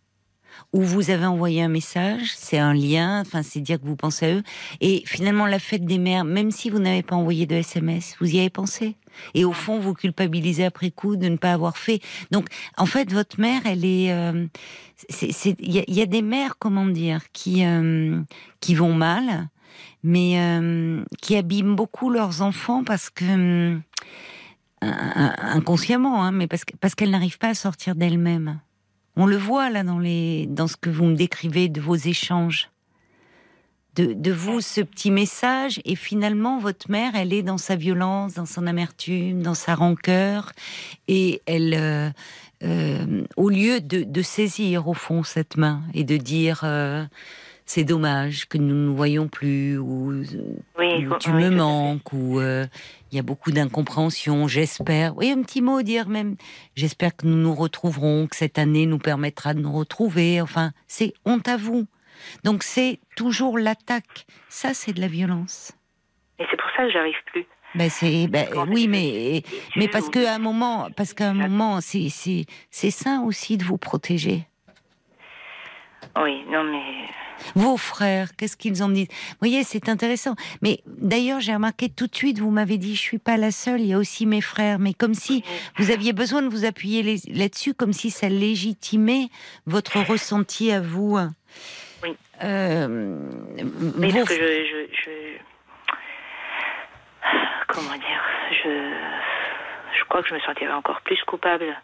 A: Où vous avez envoyé un message, c'est un lien, enfin c'est dire que vous pensez à eux. Et finalement, la fête des mères, même si vous n'avez pas envoyé de SMS, vous y avez pensé? Et au fond, vous culpabilisez après coup de ne pas avoir fait. Donc, en fait, votre mère, elle est, euh, il y, a des mères, comment dire, qui euh, qui vont mal mais euh, qui abîment beaucoup leurs enfants parce que euh, inconsciemment, hein, mais parce, qu'elles n'arrivent pas à sortir d'elles-mêmes. On le voit là dans les dans ce que vous me décrivez de vos échanges. De, vous ce petit message et finalement votre mère elle est dans sa violence, dans son amertume, dans sa rancœur et elle euh, au lieu de, saisir au fond cette main et de dire c'est dommage que nous ne nous voyons plus, ou, tu me manques, ou euh, il y a beaucoup d'incompréhension, j'espère. Oui, un petit mot dire même, j'espère que nous nous retrouverons, que cette année nous permettra de nous retrouver. Enfin, c'est honte à vous. Donc c'est toujours l'attaque. Ça, c'est de la violence.
D: Et c'est pour ça que j'arrive plus.
A: Ben c'est ben, oui mais mais parce qu'à un moment parce qu'à un moment c'est c'est sain aussi de vous protéger.
D: Oui non mais
A: vos frères, qu'est-ce qu'ils en disent? Vous voyez, c'est intéressant. Mais d'ailleurs, j'ai remarqué tout de suite, vous m'avez dit, je suis pas la seule, il y a aussi mes frères. Mais comme si vous aviez besoin de vous appuyer là-dessus, comme si ça légitimait votre ressenti à vous.
D: Oui. Euh, mais que je, je, Comment dire je... je crois que je me sentirais encore plus coupable.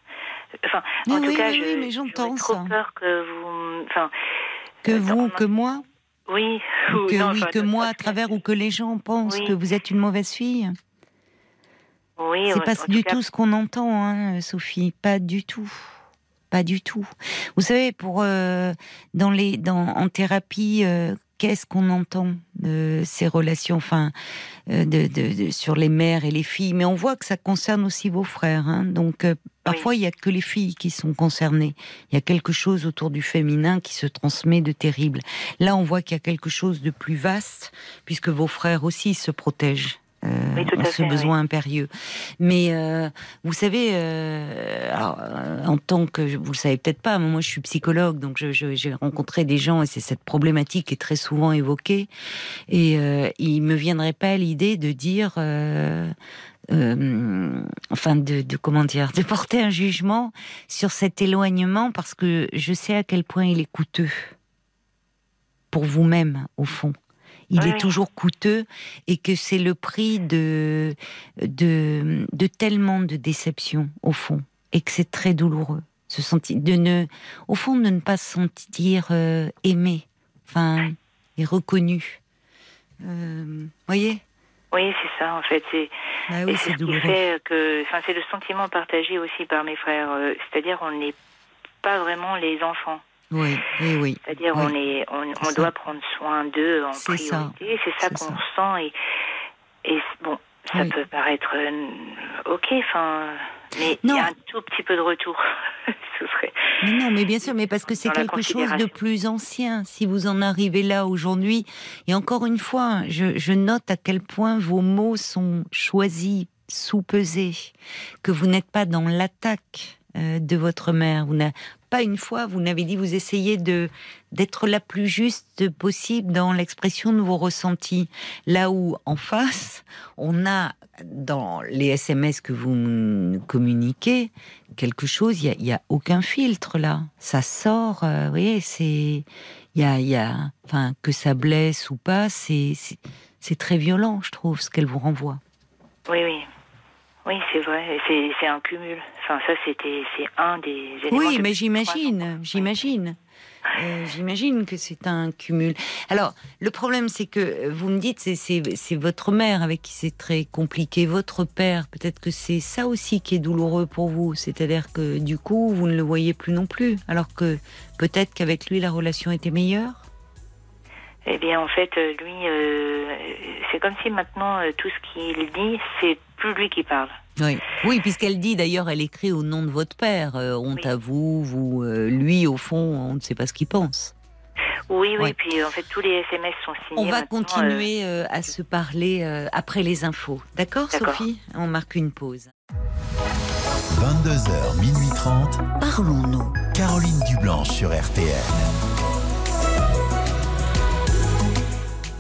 D: Enfin, en tout cas, je,
A: mais j'entends
D: trop peur que vous. Enfin,
A: que vous, que moi
D: Oui.
A: Que, oui, que moi à travers ou que les gens pensent que vous êtes une mauvaise fille
D: Oui.
A: C'est pas du tout ce qu'on entend, hein, Sophie. Pas du tout. Pas du tout. Vous savez, pour euh, dans les dans en thérapie, euh, qu'est-ce qu'on entend de ces relations, enfin, euh, de, sur les mères et les filles. Mais on voit que ça concerne aussi vos frères. Hein. Donc, euh, parfois, il n'y a que les filles qui sont concernées. Il y a quelque chose autour du féminin qui se transmet de terrible. Là, on voit qu'il y a quelque chose de plus vaste, puisque vos frères aussi se protègent. Euh, ce besoin impérieux. Mais euh, vous savez, euh, en tant que vous le savez peut-être pas, mais moi je suis psychologue, donc j'ai rencontré des gens et c'est cette problématique qui est très souvent évoquée. Et il me viendrait pas l'idée de dire, enfin de, de comment dire, de porter un jugement sur cet éloignement parce que je sais à quel point il est coûteux pour vous-même au fond il est toujours coûteux et que c'est le prix de, de, de tellement de déceptions au fond et que c'est très douloureux se sentir, de ne, au fond, de ne pas se sentir aimé, enfin, et reconnu. Vous voyez?
D: Oui, c'est ça, en fait. C'est
A: bah oui,
D: ce qui fait que, enfin, c'est le sentiment partagé aussi par mes frères. C'est-à-dire, on n'est pas vraiment les enfants.
A: Oui, oui, oui.
D: C'est-à-dire, on est, on, doit prendre soin d'eux en priorité. C'est ça qu'on ressent et, et bon, ça peut paraître euh, ok, enfin, mais il y a un tout petit peu de retour. Ce serait.
A: Mais non, mais bien sûr, mais parce que c'est quelque chose de plus ancien. Si vous en arrivez là aujourd'hui, et encore une fois, je, je note à quel point vos mots sont choisis, sous-pesés, que vous n'êtes pas dans l'attaque euh, de votre mère. Vous pas une fois, vous n'avez dit, vous essayez de d'être la plus juste possible dans l'expression de vos ressentis. Là où en face, on a dans les SMS que vous communiquez quelque chose. Il y, a, aucun filtre là. Ça sort. Euh, vous voyez, c'est il y a, y a, enfin que ça blesse ou pas, c'est c'est très violent, je trouve, ce qu'elle vous renvoie.
D: Oui, oui. Oui, c'est vrai, c'est un cumul. Enfin, ça, c'était, c'est un des éléments.
A: Oui, mais j'imagine, j'imagine. Euh, j'imagine que c'est un cumul. Alors, le problème, c'est que vous me dites, c'est votre mère avec qui c'est très compliqué, votre père. Peut-être que c'est ça aussi qui est douloureux pour vous. C'est-à-dire que du coup, vous ne le voyez plus non plus. Alors que peut-être qu'avec lui, la relation était meilleure.
D: Eh bien, en fait, euh, lui, euh, c'est comme si maintenant, euh, tout ce qu'il dit, c'est plus lui qui parle.
A: Oui, oui puisqu'elle dit d'ailleurs, elle écrit au nom de votre père. honte à vous, vous, lui, au fond, on ne sait pas ce qu'il pense.
D: Oui, oui, puis en fait, tous les SMS sont signés.
A: On va continuer à se parler après les infos. D'accord, Sophie? On marque une pause.
C: 22h, minuit 30.
A: Parlons-nous.
C: Caroline Dublanche sur RTN.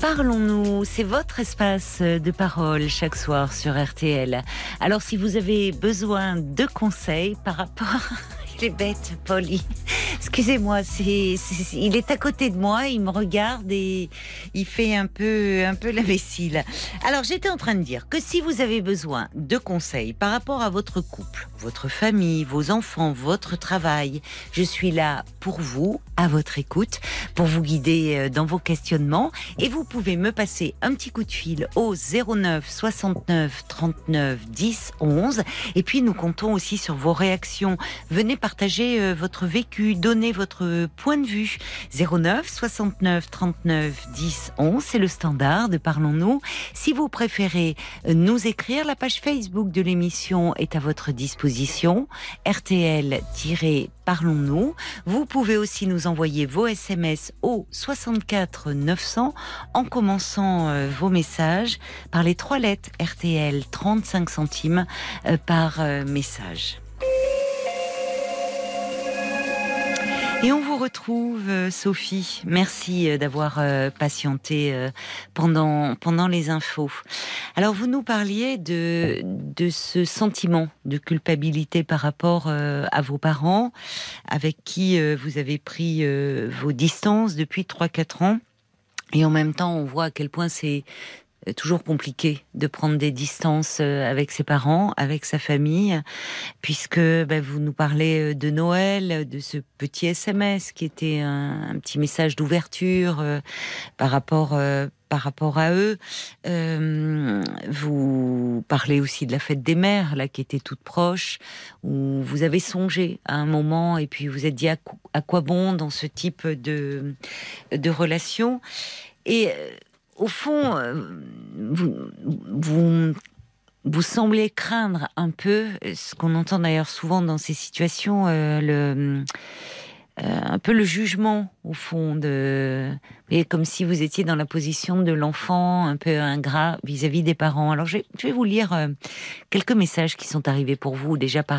A: Parlons-nous, c'est votre espace de parole chaque soir sur RTL. Alors si vous avez besoin de conseils par rapport il est bête, Polly. Excusez-moi, c'est, il est à côté de moi, il me regarde et il fait un peu, un peu l'imbécile. Alors, j'étais en train de dire que si vous avez besoin de conseils par rapport à votre couple, votre famille, vos enfants, votre travail, je suis là pour vous, à votre écoute, pour vous guider euh, dans vos questionnements et vous pouvez me passer un petit coup de fil au 09 69 39 10 11 et puis nous comptons aussi sur vos réactions. Venez partagez euh, votre vécu, donnez votre point de vue. 09 69 39 10 11, c'est le standard de Parlons-nous. Si vous préférez euh, nous écrire, la page Facebook de l'émission est à votre disposition. RTL-Parlons-nous. Vous pouvez aussi nous envoyer vos SMS au 64 900 en commençant euh, vos messages par les trois lettres RTL 35 centimes par message. Et on vous retrouve, euh, Sophie. Merci euh, d'avoir euh, patienté pendant, pendant les infos. Alors, vous nous parliez de, de ce sentiment de culpabilité par rapport à vos parents, avec qui vous avez pris vos distances depuis 3-4 ans. Et en même temps, on voit à quel point c'est toujours compliqué de prendre des distances euh, avec ses parents, avec sa famille, puisque ben, vous nous parlez euh, de Noël, de ce petit SMS qui était un, petit message d'ouverture euh, par rapport par rapport à eux. vous parlez aussi de la fête des mères, là, qui était toute proche, où vous avez songé à un moment et puis vous êtes dit à, à quoi bon dans ce type de, de relation? Et au fond, euh, vous, vous, semblez craindre un peu, ce qu'on entend d'ailleurs souvent dans ces situations, euh, euh, un peu le jugement, au fond, de, comme si vous étiez dans la position de l'enfant, un peu ingrat vis-à-vis des parents. Alors, je vais, vous lire quelques messages qui sont arrivés pour vous, déjà par